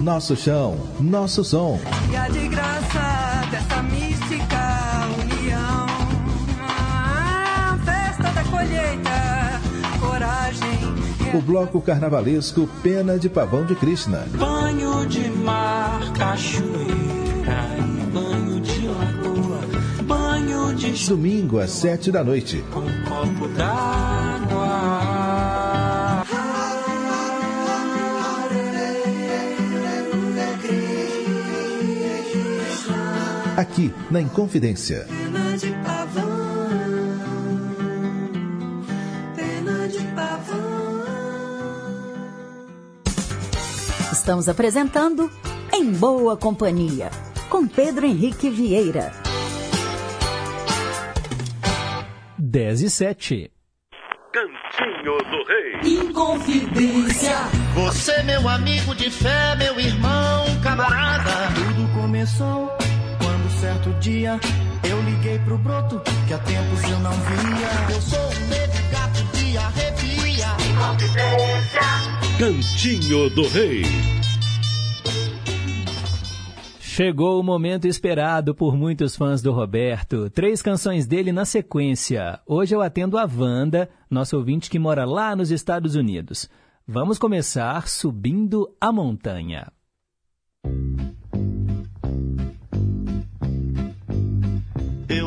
Speaker 7: Nosso chão, nosso som.
Speaker 20: E a de graça dessa mística união. Ah, festa da colheita, coragem.
Speaker 7: O bloco carnavalesco Pena de Pavão de Krishna.
Speaker 2: Banho de mar, cachoeira e banho de lagoa. Banho de
Speaker 7: Domingo às sete da noite.
Speaker 2: copo d'água.
Speaker 7: Aqui na Inconfidência.
Speaker 20: Pena de pavão, pena de pavão.
Speaker 10: Estamos apresentando Em Boa Companhia, com Pedro Henrique Vieira.
Speaker 1: 10 e 7.
Speaker 4: Cantinho do Rei.
Speaker 20: Inconfidência.
Speaker 21: Você, meu amigo de fé, meu irmão, camarada.
Speaker 22: Tudo começou certo dia eu liguei pro broto que há tempos eu não via.
Speaker 21: Eu sou um negro gato de arrepia.
Speaker 4: Cantinho do Rei.
Speaker 1: Chegou o momento esperado por muitos fãs do Roberto. Três canções dele na sequência. Hoje eu atendo a Wanda, nosso ouvinte que mora lá nos Estados Unidos. Vamos começar subindo a montanha.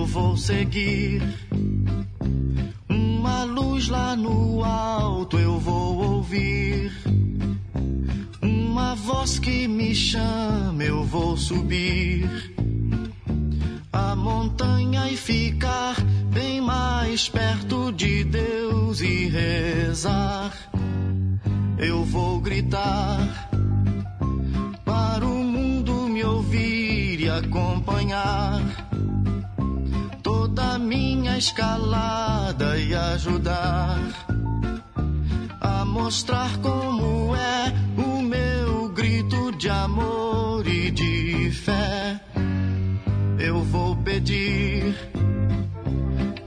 Speaker 22: Eu vou seguir. Uma luz lá no alto, eu vou ouvir. Uma voz que me chama, eu vou subir. A montanha e ficar bem mais perto de Deus e rezar. Eu vou gritar para o mundo me ouvir e acompanhar toda a minha escalada e ajudar a mostrar como é o meu grito de amor e de fé. Eu vou pedir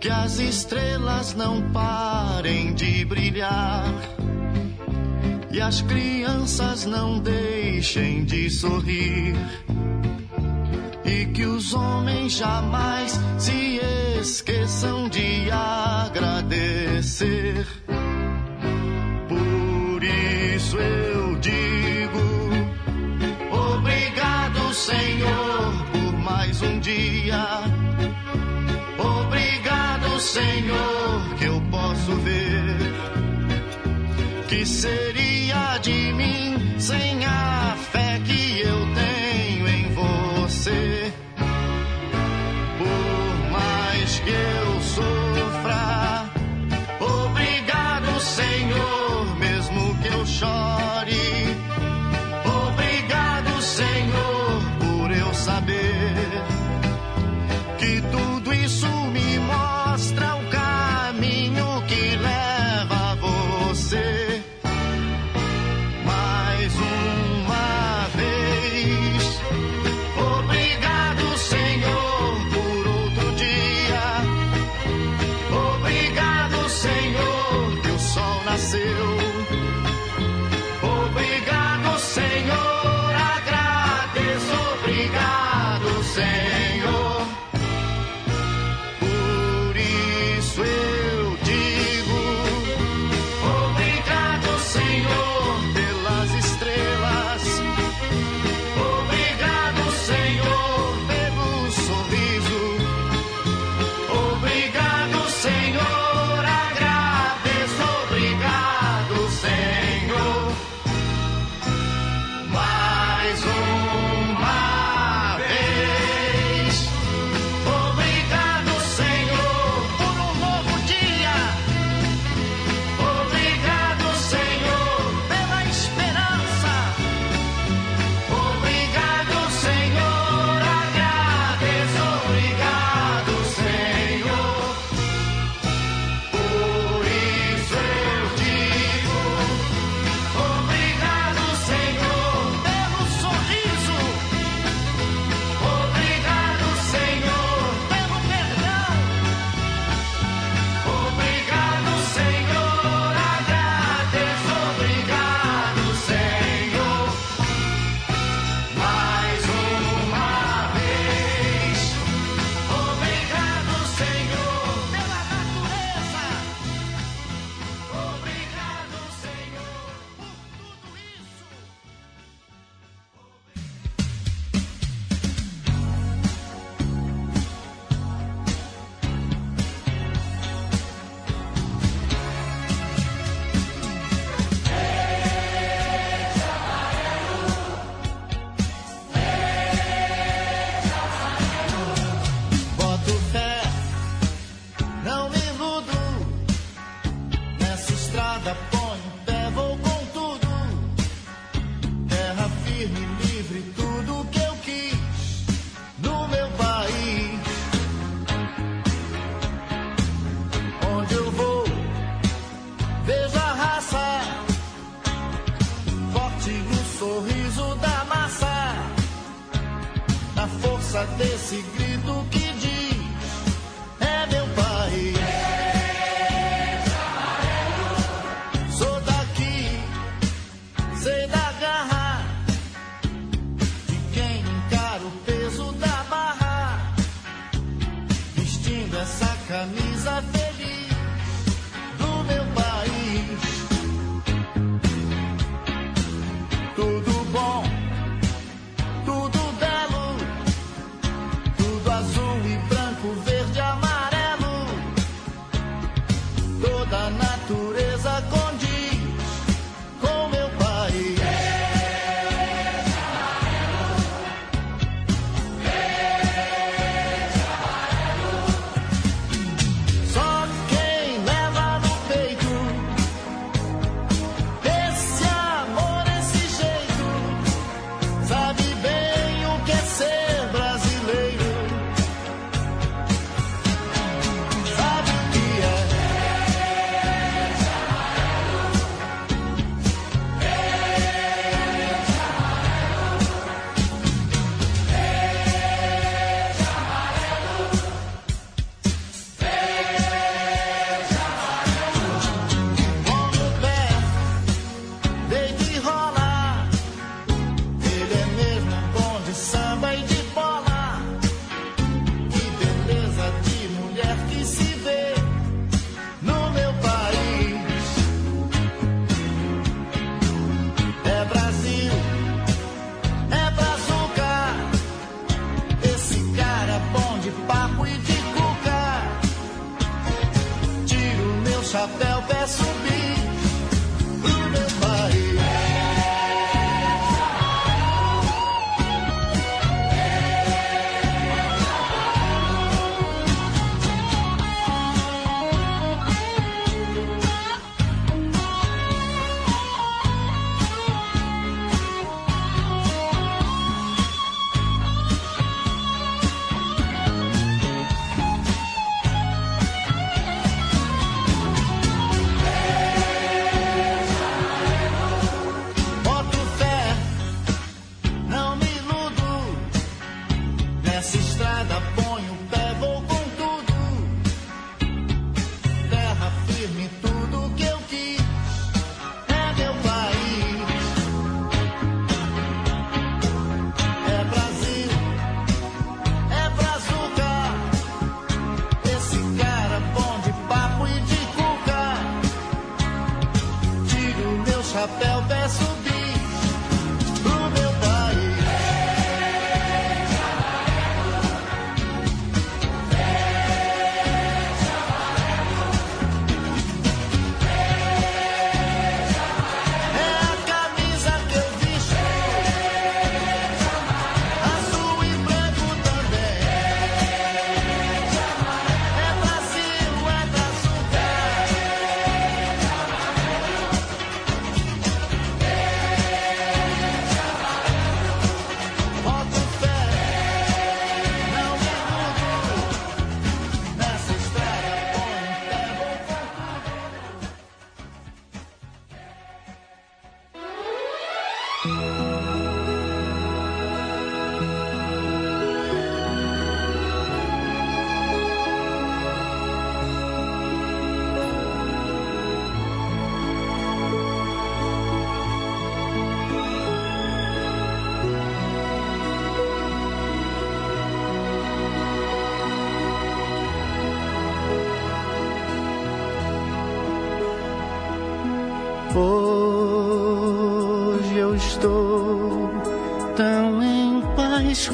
Speaker 22: que as estrelas não parem de brilhar e as crianças não deixem de sorrir e que os homens jamais se esqueçam de agradecer. Por isso eu digo: Obrigado, Senhor, por mais um dia. Obrigado, Senhor, que eu posso ver. Que seria de mim sem a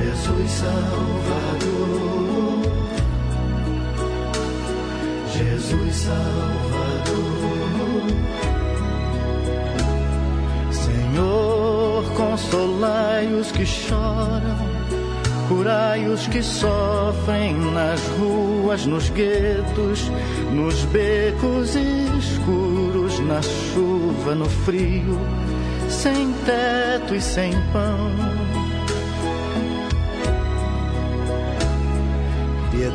Speaker 22: Jesus Salvador, Jesus Salvador. Senhor, consolai os que choram Curai os que sofrem nas ruas, nos guetos, nos becos escuros, na chuva, no frio, sem teto e sem pão.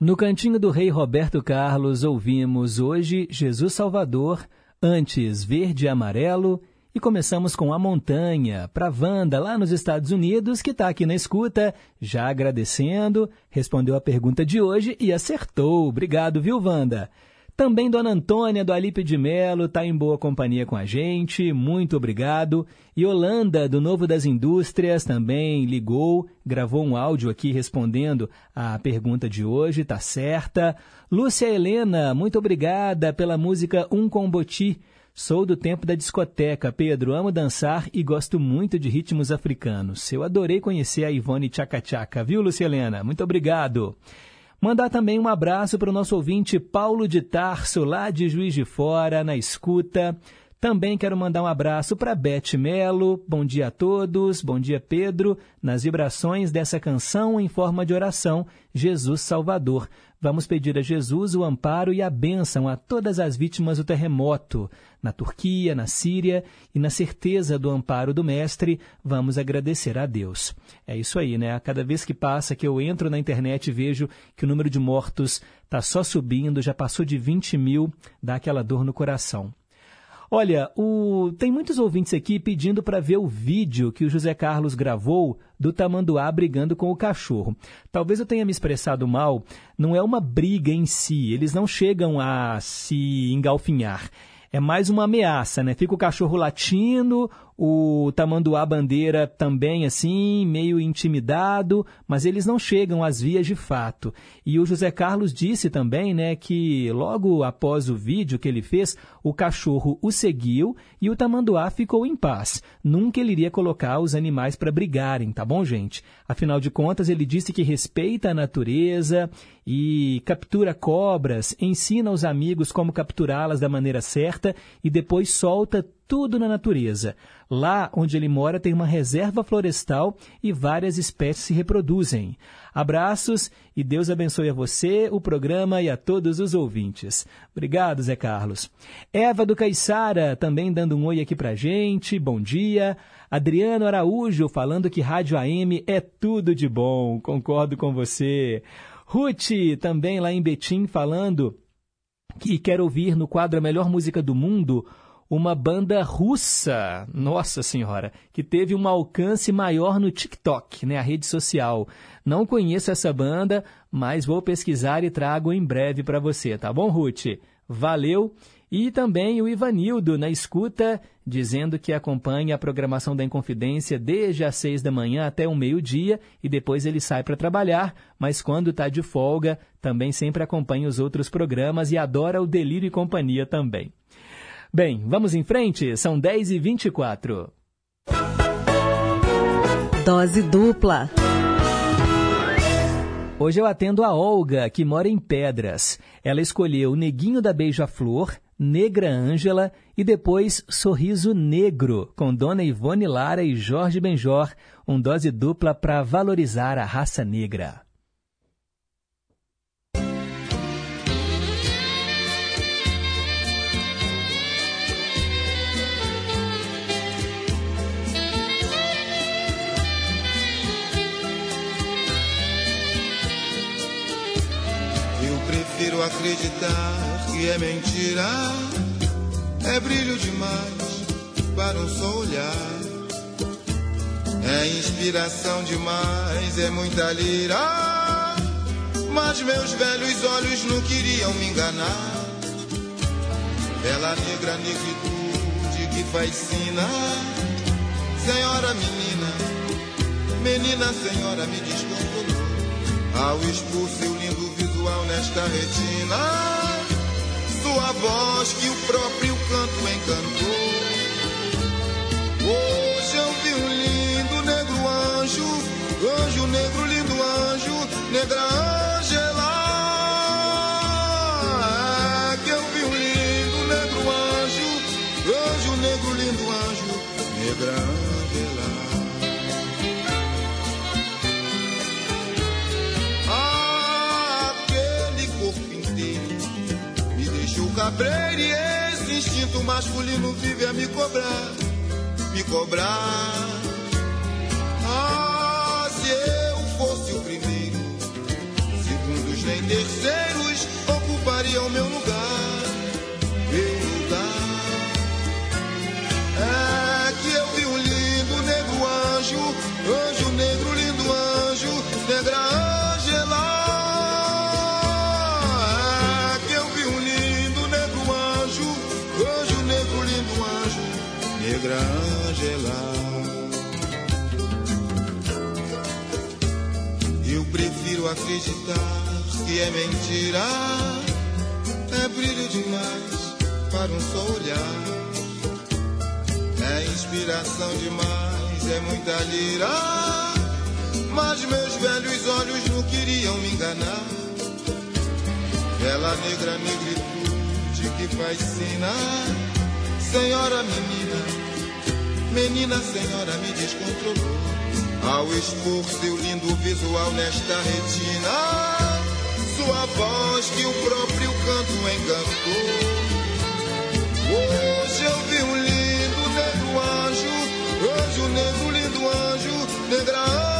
Speaker 1: No cantinho do Rei Roberto Carlos ouvimos hoje Jesus Salvador, antes Verde e Amarelo e começamos com A Montanha, para Wanda, lá nos Estados Unidos, que está aqui na escuta, já agradecendo, respondeu a pergunta de hoje e acertou. Obrigado, viu, Wanda? Também Dona Antônia do Alipe de Melo está em boa companhia com a gente, muito obrigado. E Holanda, do Novo das Indústrias, também ligou, gravou um áudio aqui respondendo a pergunta de hoje, tá certa. Lúcia Helena, muito obrigada pela música Um Comboti. Sou do tempo da discoteca, Pedro. Amo dançar e gosto muito de ritmos africanos. Eu adorei conhecer a Ivone Tchaca Tchaca, viu, Lucia Helena? Muito obrigado. Mandar também um abraço para o nosso ouvinte Paulo de Tarso, lá de Juiz de Fora, na escuta. Também quero mandar um abraço para Beth Melo. Bom dia a todos. Bom dia, Pedro. Nas vibrações dessa canção em forma de oração, Jesus Salvador. Vamos pedir a Jesus o amparo e a bênção a todas as vítimas do terremoto, na Turquia, na Síria, e na certeza do amparo do Mestre, vamos agradecer a Deus. É isso aí, né? A cada vez que passa que eu entro na internet e vejo que o número de mortos está só subindo, já passou de 20 mil, dá aquela dor no coração. Olha, o... tem muitos ouvintes aqui pedindo para ver o vídeo que o José Carlos gravou do tamanduá brigando com o cachorro. Talvez eu tenha me expressado mal, não é uma briga em si, eles não chegam a se engalfinhar. É mais uma ameaça, né? Fica o cachorro latindo, o tamanduá bandeira também assim, meio intimidado, mas eles não chegam às vias de fato. E o José Carlos disse também, né, que logo após o vídeo que ele fez, o cachorro o seguiu e o tamanduá ficou em paz. Nunca ele iria colocar os animais para brigarem, tá bom, gente? Afinal de contas, ele disse que respeita a natureza e captura cobras, ensina aos amigos como capturá-las da maneira certa e depois solta tudo na natureza. Lá onde ele mora tem uma reserva florestal e várias espécies se reproduzem. Abraços e Deus abençoe a você, o programa e a todos os ouvintes. Obrigado, Zé Carlos. Eva do Caiçara também dando um oi aqui pra gente. Bom dia. Adriano Araújo falando que Rádio AM é tudo de bom. Concordo com você. Ruth também lá em Betim falando que quer ouvir no quadro A Melhor Música do Mundo uma banda russa, nossa senhora, que teve um alcance maior no TikTok, né, a rede social. Não conheço essa banda, mas vou pesquisar e trago em breve para você, tá bom, Ruth? Valeu! E também o Ivanildo na escuta, dizendo que acompanha a programação da Inconfidência desde as seis da manhã até o meio-dia e depois ele sai para trabalhar, mas quando está de folga, também sempre acompanha os outros programas e adora o Delírio e Companhia também. Bem, vamos em frente, são 10 e 24
Speaker 23: Dose dupla.
Speaker 1: Hoje eu atendo a Olga, que mora em Pedras. Ela escolheu Neguinho da Beija-Flor, Negra Ângela e depois Sorriso Negro, com Dona Ivone Lara e Jorge Benjor, um dose dupla para valorizar a raça negra.
Speaker 24: Prefiro acreditar que é mentira, é brilho demais para um só olhar. É inspiração demais, é muita lira. Mas meus velhos olhos não queriam me enganar. Bela negra negritude que fascina. Senhora menina, menina senhora me descontrolou. Ao expor seu lindo nesta retina. Sua voz que o próprio canto encantou. Hoje eu vi um lindo negro anjo, anjo negro, lindo anjo, negra Angela. É que eu vi um lindo negro anjo, anjo negro, lindo anjo, negra Angela. Cabreiro e esse instinto masculino vive a me cobrar, me cobrar. Ah, se eu fosse o primeiro, segundos nem terceiros ocupariam meu lugar, meu lugar. É que eu vi um lindo negro anjo, anjo negro, acreditar que é mentira. É brilho demais para um só olhar. É inspiração demais, é muita lira. Mas meus velhos olhos não queriam me enganar.
Speaker 22: Bela negra negritude que faz sina. Senhora menina, menina senhora me descontrolou. Ao expor seu lindo visual nesta retina, sua voz que o próprio canto encantou. Hoje eu vi um lindo negro anjo, anjo negro, lindo anjo, negra anjo.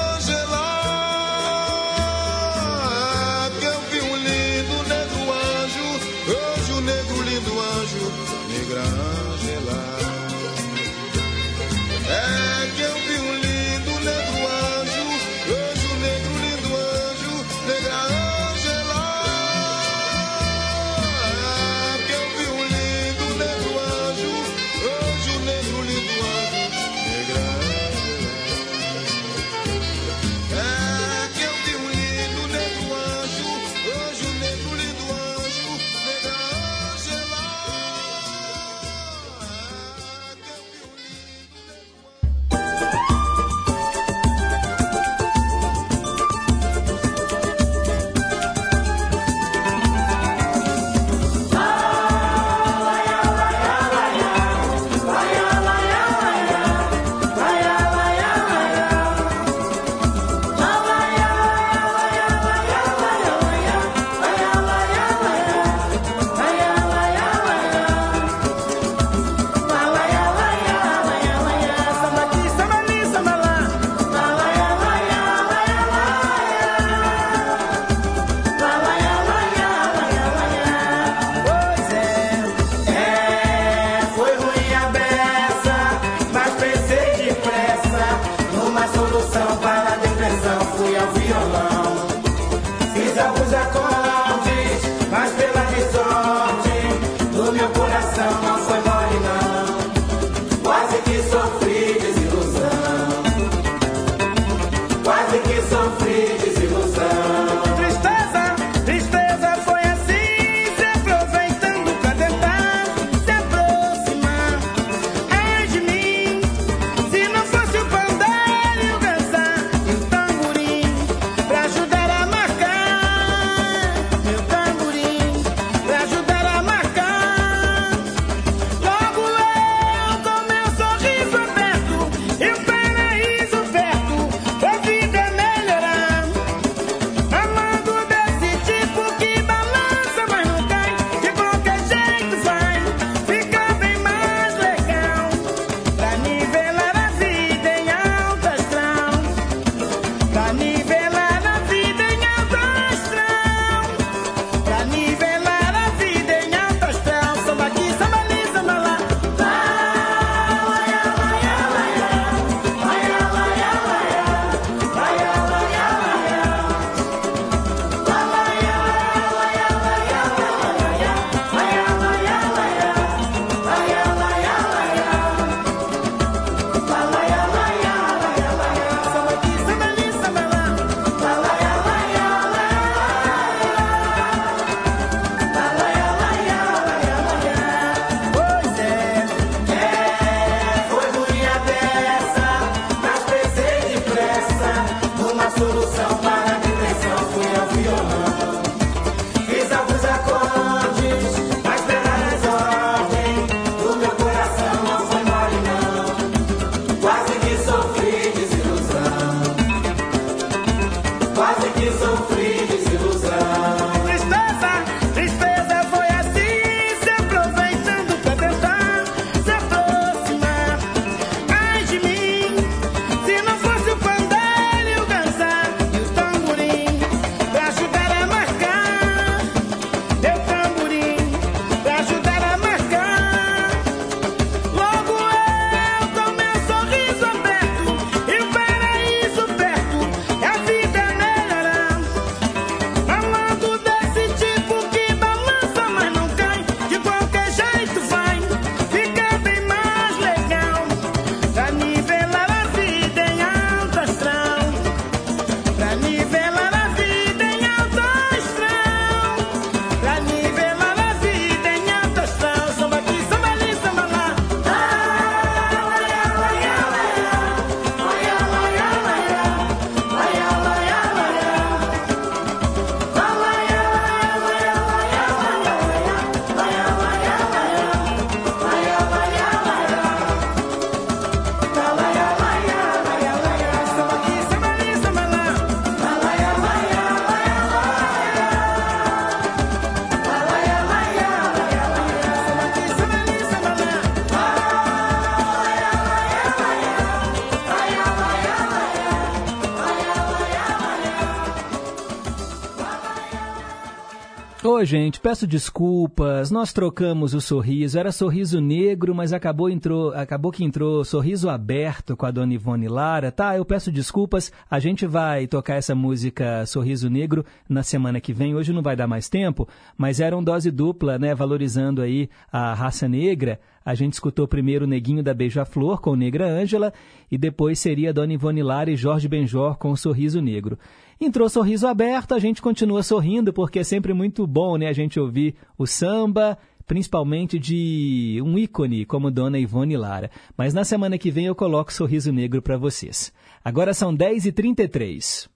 Speaker 1: Ô, gente, peço desculpas. Nós trocamos o sorriso. Era sorriso negro, mas acabou, entrou, acabou que entrou sorriso aberto com a dona Ivone Lara. Tá, eu peço desculpas. A gente vai tocar essa música Sorriso Negro na semana que vem. Hoje não vai dar mais tempo, mas era um dose dupla, né? Valorizando aí a raça negra. A gente escutou primeiro o Neguinho da Beija-Flor com Negra Ângela e depois seria Dona Ivone Lara e Jorge Benjor com Sorriso Negro. Entrou sorriso aberto, a gente continua sorrindo, porque é sempre muito bom né, a gente ouvir o samba, principalmente de um ícone como Dona Ivone Lara. Mas na semana que vem eu coloco sorriso negro para vocês. Agora são 10h33.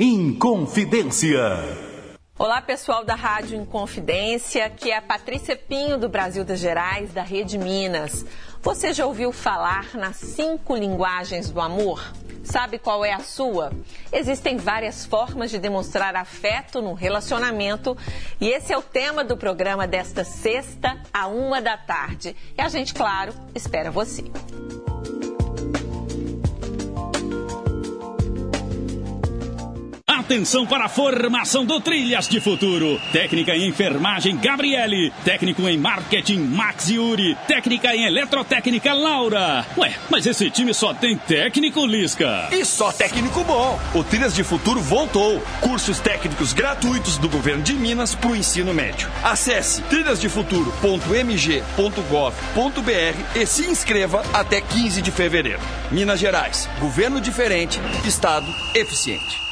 Speaker 3: Inconfidência.
Speaker 25: Olá, pessoal da Rádio Inconfidência, que é a Patrícia Pinho do Brasil das Gerais, da Rede Minas. Você já ouviu falar nas cinco linguagens do amor? Sabe qual é a sua? Existem várias formas de demonstrar afeto no relacionamento e esse é o tema do programa desta sexta, a uma da tarde. E a gente, claro, espera você.
Speaker 4: Atenção para a formação do Trilhas de Futuro. Técnica em enfermagem Gabriele. Técnico em marketing Max Yuri. Técnica em eletrotécnica Laura. Ué, mas esse time só tem técnico Lisca.
Speaker 26: E só técnico bom. O Trilhas de Futuro voltou. Cursos técnicos gratuitos do governo de Minas para o ensino médio. Acesse trilhasdefuturo.mg.gov.br e se inscreva até 15 de fevereiro. Minas Gerais. Governo diferente. Estado eficiente.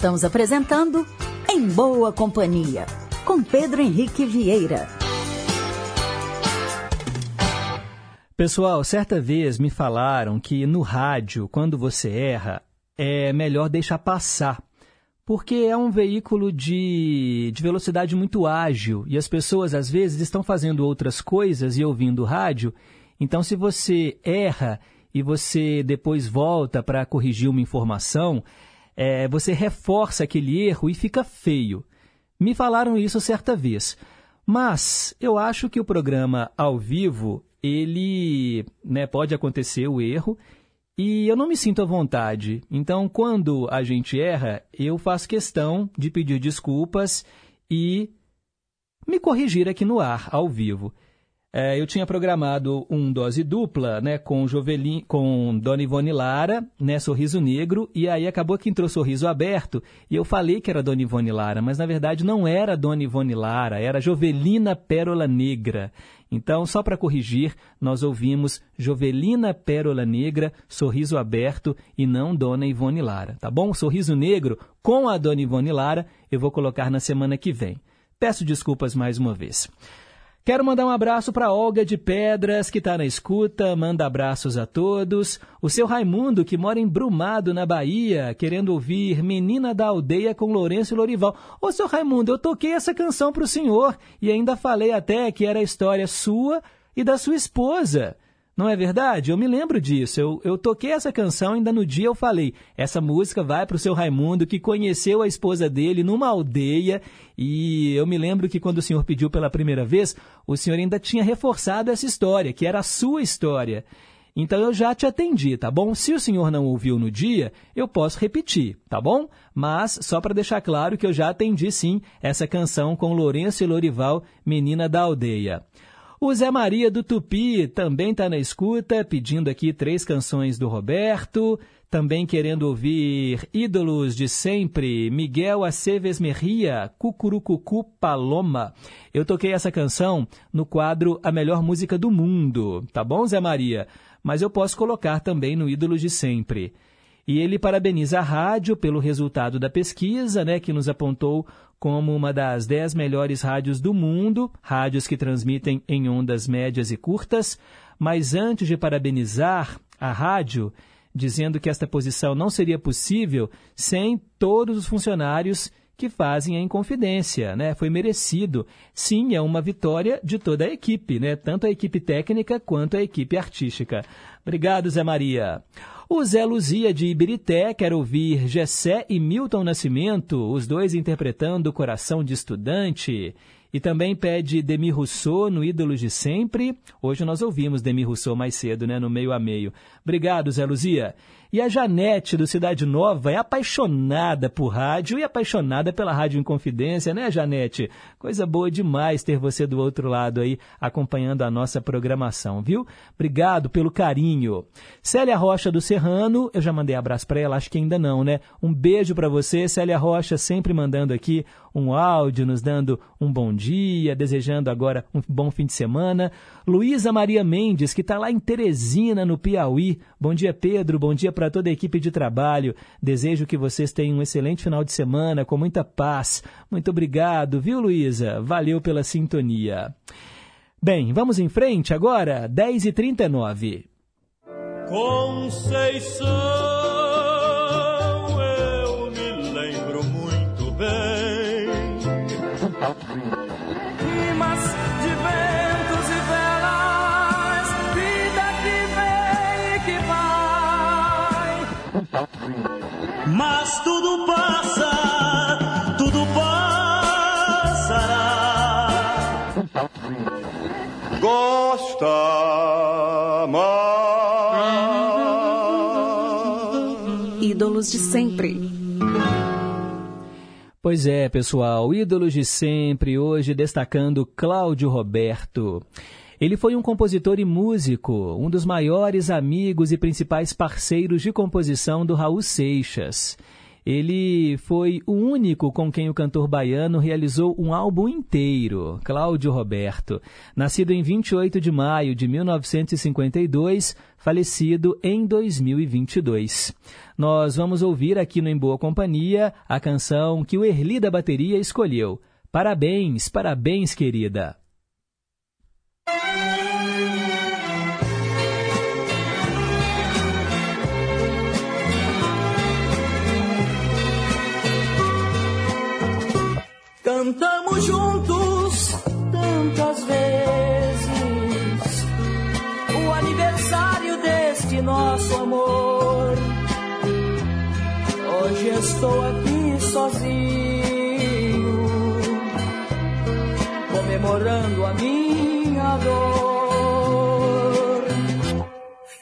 Speaker 10: Estamos apresentando Em Boa Companhia, com Pedro Henrique Vieira.
Speaker 1: Pessoal, certa vez me falaram que no rádio, quando você erra, é melhor deixar passar. Porque é um veículo de, de velocidade muito ágil e as pessoas às vezes estão fazendo outras coisas e ouvindo rádio. Então, se você erra e você depois volta para corrigir uma informação, é, você reforça aquele erro e fica feio. Me falaram isso certa vez. Mas eu acho que o programa ao vivo, ele né, pode acontecer o erro e eu não me sinto à vontade. Então, quando a gente erra, eu faço questão de pedir desculpas e me corrigir aqui no ar, ao vivo. É, eu tinha programado um dose dupla, né, com Jovelin, com Dona Ivone Lara, né, Sorriso Negro, e aí acabou que entrou Sorriso Aberto, e eu falei que era Dona Ivone Lara, mas na verdade não era Dona Ivone Lara, era Jovelina Pérola Negra. Então, só para corrigir, nós ouvimos Jovelina Pérola Negra, Sorriso Aberto e não Dona Ivone Lara, tá bom? Sorriso Negro com a Dona Ivone Lara eu vou colocar na semana que vem. Peço desculpas mais uma vez. Quero mandar um abraço para Olga de Pedras, que está na escuta, manda abraços a todos. O seu Raimundo, que mora em Brumado, na Bahia, querendo ouvir Menina da Aldeia com Lourenço Lorival. Ô, seu Raimundo, eu toquei essa canção para o senhor e ainda falei até que era a história sua e da sua esposa. Não é verdade? Eu me lembro disso. Eu, eu toquei essa canção ainda no dia eu falei: essa música vai para o seu Raimundo, que conheceu a esposa dele numa aldeia. E eu me lembro que quando o senhor pediu pela primeira vez, o senhor ainda tinha reforçado essa história, que era a sua história. Então eu já te atendi, tá bom? Se o senhor não ouviu no dia, eu posso repetir, tá bom? Mas só para deixar claro que eu já atendi sim essa canção com Lourenço e Lorival, Menina da Aldeia. O Zé Maria do Tupi também está na escuta, pedindo aqui três canções do Roberto, também querendo ouvir Ídolos de Sempre, Miguel Aceves Merria, Cucurucucu Paloma. Eu toquei essa canção no quadro A Melhor Música do Mundo, tá bom, Zé Maria? Mas eu posso colocar também no Ídolos de Sempre. E ele parabeniza a rádio pelo resultado da pesquisa, né, que nos apontou como uma das dez melhores rádios do mundo, rádios que transmitem em ondas médias e curtas. Mas antes de parabenizar a rádio, dizendo que esta posição não seria possível sem todos os funcionários que fazem a Inconfidência, né? Foi merecido. Sim, é uma vitória de toda a equipe, né? Tanto a equipe técnica quanto a equipe artística. Obrigado, Zé Maria. O Zé Luzia de Ibirité quer ouvir Gessé e Milton Nascimento, os dois interpretando Coração de Estudante. E também pede Demi Rousseau no Ídolos de Sempre. Hoje nós ouvimos Demi Rousseau mais cedo, né, no meio a meio. Obrigado, Zé Luzia. E a Janete, do Cidade Nova, é apaixonada por rádio e apaixonada pela Rádio Inconfidência, né, Janete? Coisa boa demais ter você do outro lado aí, acompanhando a nossa programação, viu? Obrigado pelo carinho. Célia Rocha do Serrano, eu já mandei abraço para ela, acho que ainda não, né? Um beijo para você, Célia Rocha, sempre mandando aqui um áudio, nos dando um bom dia, desejando agora um bom fim de semana. Luísa Maria Mendes, que está lá em Teresina, no Piauí. Bom dia, Pedro. Bom dia para toda a equipe de trabalho. Desejo que vocês tenham um excelente final de semana, com muita paz. Muito obrigado, viu, Luísa? Valeu pela sintonia. Bem, vamos em frente agora, 10h39.
Speaker 27: Conceição, Mas tudo passa, tudo passará.
Speaker 24: Gosta mais.
Speaker 28: Ídolos de sempre.
Speaker 1: Pois é, pessoal, ídolos de sempre, hoje destacando Cláudio Roberto. Ele foi um compositor e músico, um dos maiores amigos e principais parceiros de composição do Raul Seixas. Ele foi o único com quem o cantor baiano realizou um álbum inteiro, Cláudio Roberto. Nascido em 28 de maio de 1952, falecido em 2022. Nós vamos ouvir aqui no Em Boa Companhia a canção que o Erli da Bateria escolheu. Parabéns, parabéns, querida.
Speaker 2: Cantamos juntos tantas vezes o aniversário deste nosso amor. Hoje estou aqui sozinho, comemorando a minha dor.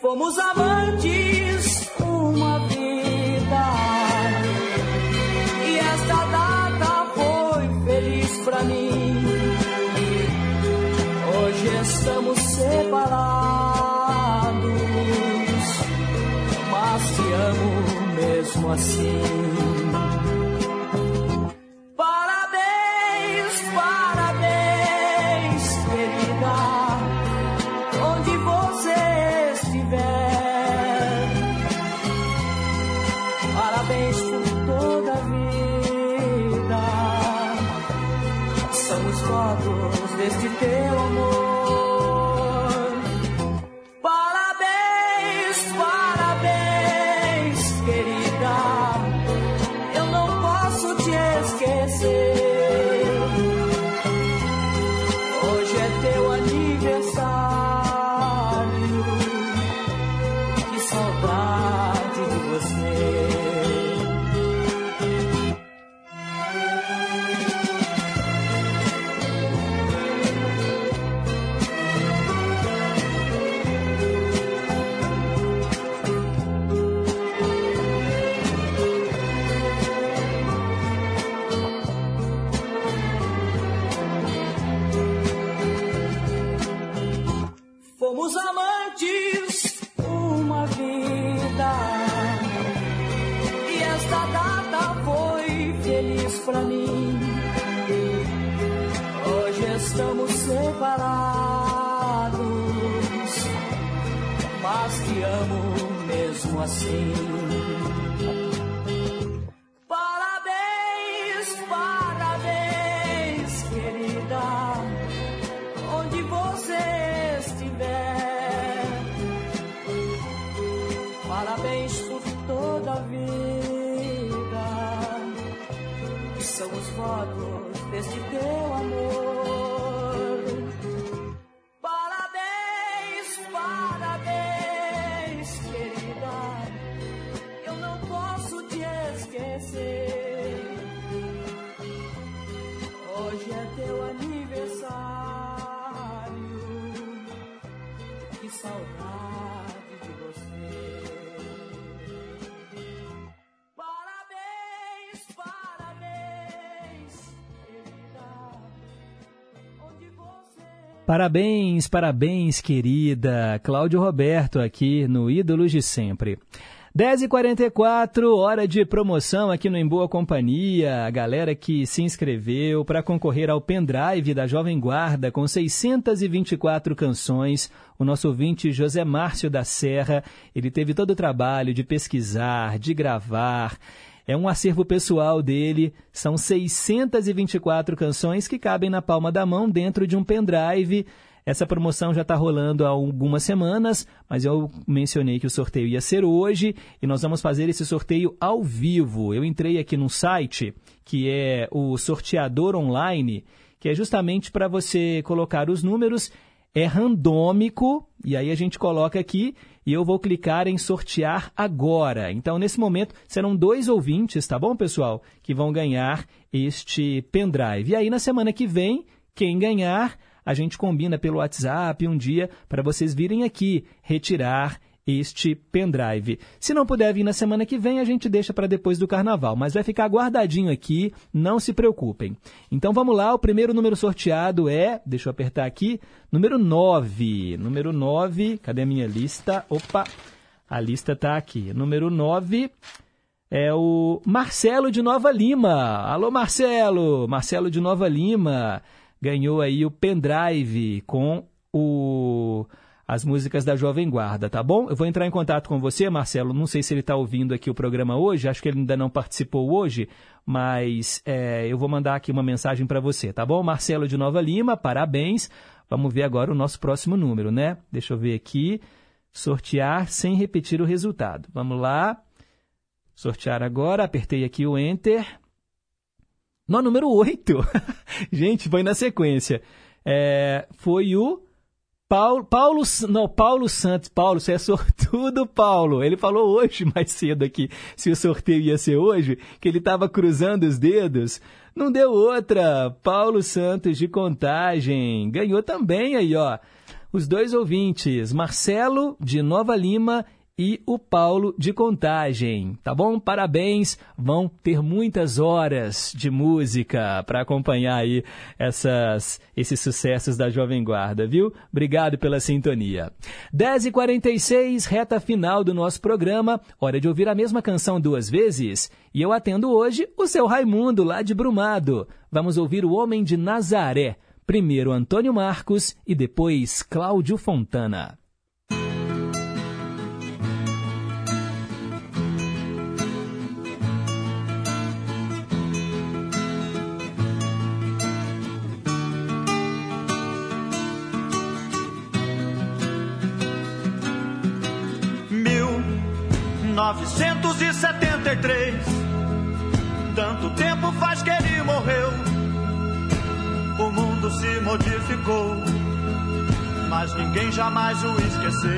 Speaker 2: Fomos amantes assim.
Speaker 29: Votos deste teu amor. Parabéns, parabéns, querida.
Speaker 1: Cláudio Roberto aqui no Ídolos de Sempre. 10h44, hora de promoção aqui no Em Boa Companhia. A galera que se inscreveu para concorrer ao pendrive da Jovem Guarda com 624 canções. O nosso ouvinte José Márcio da Serra, ele teve todo o trabalho de pesquisar, de gravar. É um acervo pessoal dele, são 624 canções que cabem na palma da mão dentro de um pendrive. Essa promoção já está rolando há algumas semanas, mas eu mencionei que o sorteio ia ser hoje e nós vamos fazer esse sorteio ao vivo. Eu entrei aqui num site que é o Sorteador Online, que é justamente para você colocar os números. É randômico, e aí a gente coloca aqui e eu vou clicar em sortear agora. Então, nesse momento, serão dois ouvintes, tá bom, pessoal? Que vão ganhar este pendrive. E aí, na semana que vem, quem ganhar, a gente combina pelo WhatsApp um dia para vocês virem aqui retirar este pendrive. Se não puder vir na semana que vem, a gente deixa para depois do carnaval, mas vai ficar guardadinho aqui, não se preocupem. Então vamos lá, o primeiro número sorteado é, deixa eu apertar aqui, número 9. Número 9, cadê a minha lista? Opa, a lista está aqui. Número 9 é o Marcelo de Nova Lima. Alô, Marcelo! Marcelo de Nova Lima ganhou aí o pendrive com o as músicas da Jovem Guarda, tá bom? Eu vou entrar em contato com você, Marcelo. Não sei se ele está ouvindo aqui o programa hoje, acho que ele ainda não participou hoje, mas é, eu vou mandar aqui uma mensagem para você, tá bom? Marcelo de Nova Lima, parabéns. Vamos ver agora o nosso próximo número, né? Deixa eu ver aqui. Sortear sem repetir o resultado. Vamos lá. Sortear agora, apertei aqui o Enter. No número 8. Gente, foi na sequência. É, foi o Paulo, Paulo, não, Paulo Santos. Paulo, você é sortudo, Paulo. Ele falou hoje, mais cedo aqui, se o sorteio ia ser hoje, que ele estava cruzando os dedos. Não deu outra. Paulo Santos de Contagem. Ganhou também aí, ó. Os dois ouvintes, Marcelo de Nova Lima e o Paulo de Contagem, tá bom? Parabéns, vão ter muitas horas de música para acompanhar aí essas, esses sucessos da Jovem Guarda, viu? Obrigado pela sintonia. 10h46, reta final do nosso programa, hora de ouvir a mesma canção duas vezes. E eu atendo hoje o seu Raimundo, lá de Brumado. Vamos ouvir o Homem de Nazaré. Primeiro Antônio Marcos e depois Cláudio Fontana.
Speaker 27: 1973. Tanto tempo faz que ele morreu. O mundo se modificou, mas ninguém jamais o esqueceu.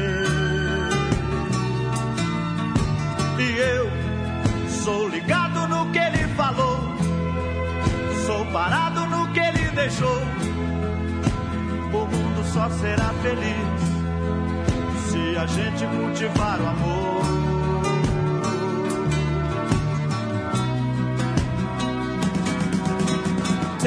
Speaker 27: E eu sou ligado no que ele falou, sou parado no que ele deixou. O mundo só será feliz se a gente cultivar o amor.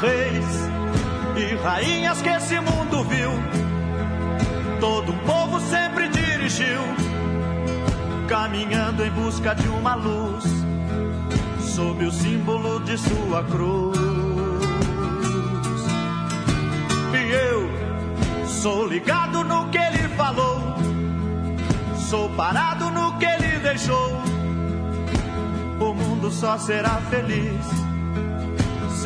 Speaker 27: Reis e rainhas que esse mundo viu, todo povo sempre dirigiu, caminhando em busca de uma luz, sob o símbolo de sua cruz. E eu sou ligado no que ele falou, sou parado no que ele deixou. O mundo só será feliz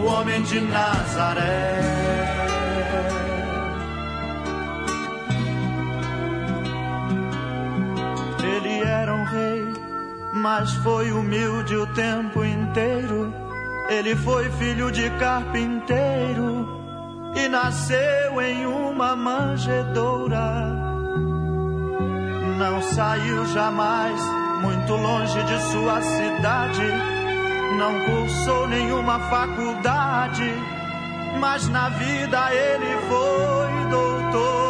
Speaker 27: o homem de Nazaré. Ele era um rei, mas foi humilde o tempo inteiro. Ele foi filho de carpinteiro e nasceu em uma manjedoura. Não saiu jamais muito longe de sua cidade não cursou nenhuma faculdade, mas na vida ele foi doutor.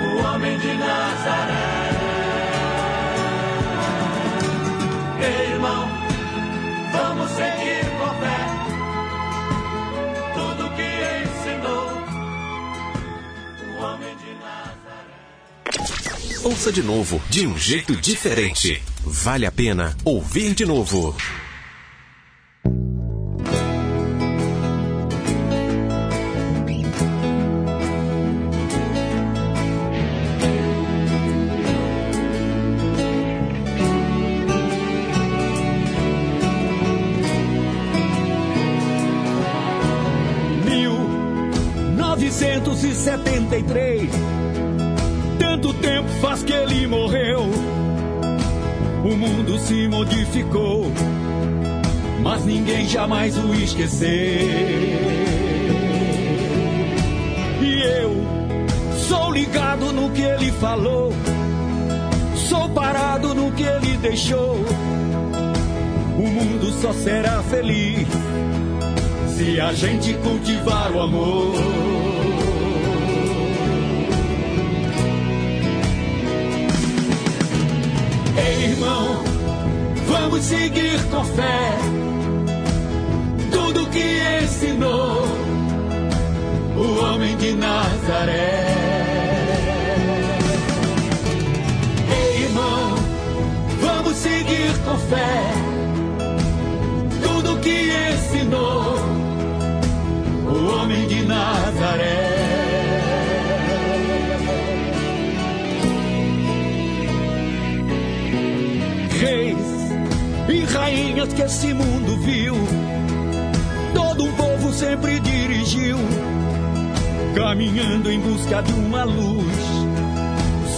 Speaker 27: o homem de Nazaré. Ei, irmão, vamos seguir com fé tudo que ensinou o homem de Nazaré.
Speaker 30: Ouça de novo, de um jeito diferente. Vale a pena ouvir de novo.
Speaker 4: Esqueceu. E eu sou ligado no que ele falou, sou parado no que ele deixou. O mundo só será feliz se a gente cultivar o amor. Ei, irmão, vamos seguir com fé Nazaré. Ei, irmão, vamos seguir com fé tudo que ensinou o homem de Nazaré. Reis e rainhas que esse mundo viu, todo um povo sempre dirigiu, caminhando em busca de uma luz,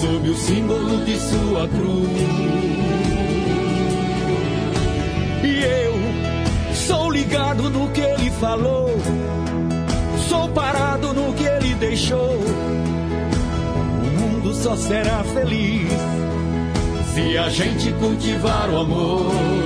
Speaker 4: sob o símbolo de sua cruz. E eu sou ligado no que ele falou, sou parado
Speaker 27: deixou. O mundo só será feliz se a gente cultivar o amor.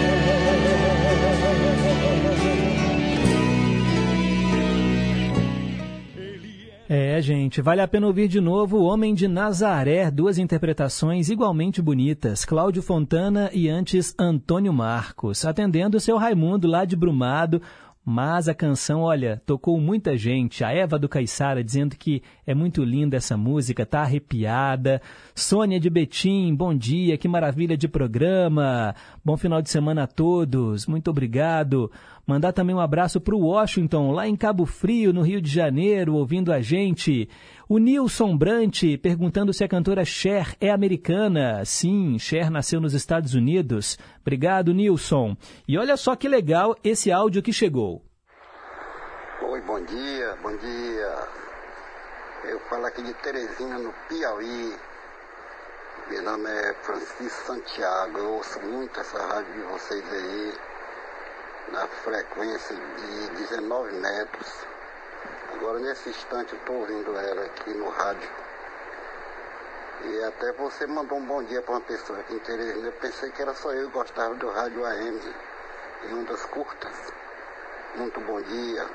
Speaker 1: É, gente, vale a pena ouvir de novo O Homem de Nazaré, duas interpretações igualmente bonitas, Cláudio Fontana e antes Antônio Marcos, atendendo o seu Raimundo lá de Brumado, mas a canção, olha, tocou muita gente. A Eva do Caiçara dizendo que é muito linda essa música, tá arrepiada. Sônia de Betim, bom dia, que maravilha de programa. Bom final de semana a todos, muito obrigado. Mandar também um abraço para o Washington, lá em Cabo Frio, no Rio de Janeiro, ouvindo a gente. O Nilson Brant perguntando se a cantora Cher é americana. Sim, Cher nasceu nos Estados Unidos. Obrigado, Nilson. E olha só que legal esse áudio que chegou.
Speaker 31: Oi, bom dia, bom dia. Eu falo aqui de Teresina, no Piauí. Meu nome é Francisco Santiago. Eu ouço muito essa rádio de vocês aí, na frequência de 19 metros. Agora, nesse instante, eu estou ouvindo ela aqui no rádio. E até você mandou um bom dia para uma pessoa aqui em Teresina. Eu pensei que era só eu que gostava do rádio AM, em ondas curtas. Muito bom dia.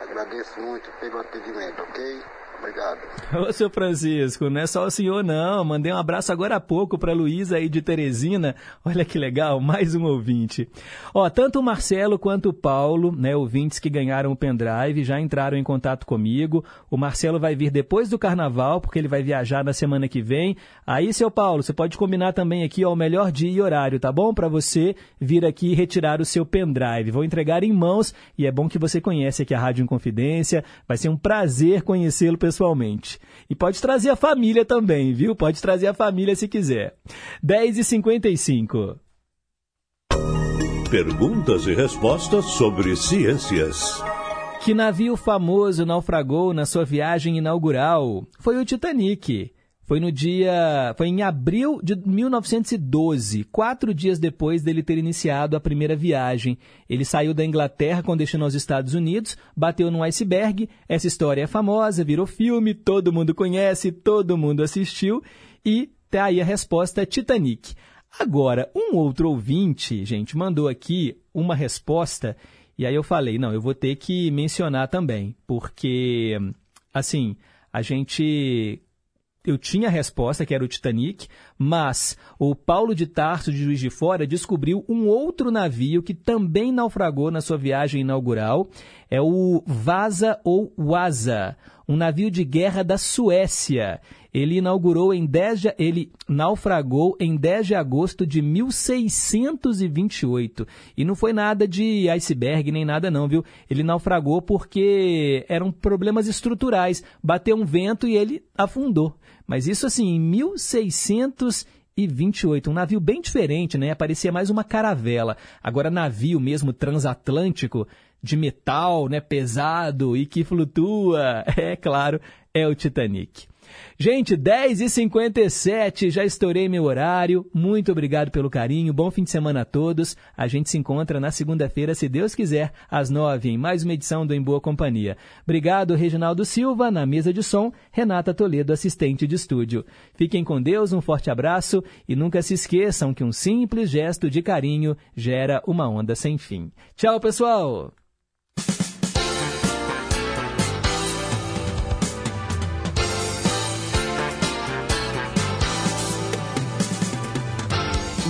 Speaker 31: Agradeço muito pelo atendimento, ok? Obrigado.
Speaker 1: Ô, seu Francisco, não é só o senhor, não. Mandei um abraço agora há pouco para Luísa aí de Teresina. Olha que legal, mais um ouvinte. Ó, tanto o Marcelo quanto o Paulo, né, ouvintes que ganharam o pendrive, já entraram em contato comigo. O Marcelo vai vir depois do carnaval, porque ele vai viajar na semana que vem. Aí, seu Paulo, você pode combinar também aqui ó, o melhor dia e horário, tá bom? Para você vir aqui e retirar o seu pendrive. Vou entregar em mãos e é bom que você conhece aqui a Rádio Inconfidência. Vai ser um prazer conhecê-lo pessoalmente. E pode trazer a família também, viu? Pode trazer a família se quiser. 10h55.
Speaker 32: Perguntas e respostas sobre ciências.
Speaker 1: Que navio famoso naufragou na sua viagem inaugural? Foi o Titanic. Foi no dia. Foi em abril de 1912, quatro dias depois dele ter iniciado a primeira viagem. Ele saiu da Inglaterra com destino aos Estados Unidos, bateu num iceberg. Essa história é famosa, virou filme, todo mundo conhece, todo mundo assistiu. E tá aí a resposta Titanic. Agora, um outro ouvinte, gente, mandou aqui uma resposta. E aí eu falei, não, eu vou ter que mencionar também, porque, assim, a gente eu tinha a resposta, que era o Titanic, mas o Paulo de Tarso, de Juiz de Fora, descobriu um outro navio que também naufragou na sua viagem inaugural. É o Vasa ou Waza, um navio de guerra da Suécia. Ele inaugurou em 10 de, ele naufragou em 10 de agosto de 1628. E não foi nada de iceberg nem nada não, viu? Ele naufragou porque eram problemas estruturais. Bateu um vento e ele afundou. Mas isso assim, em 1628, um navio bem diferente, né? Parecia mais uma caravela. Agora navio mesmo transatlântico, de metal, né, pesado e que flutua, é claro, é o Titanic. Gente, 10h57, já estourei meu horário. Muito obrigado pelo carinho. Bom fim de semana a todos. A gente se encontra na segunda-feira, se Deus quiser, às 9 em mais uma edição do Em Boa Companhia. Obrigado, Reginaldo Silva, na mesa de som, Renata Toledo, assistente de estúdio. Fiquem com Deus, um forte abraço e nunca se esqueçam que um simples gesto de carinho gera uma onda sem fim. Tchau, pessoal!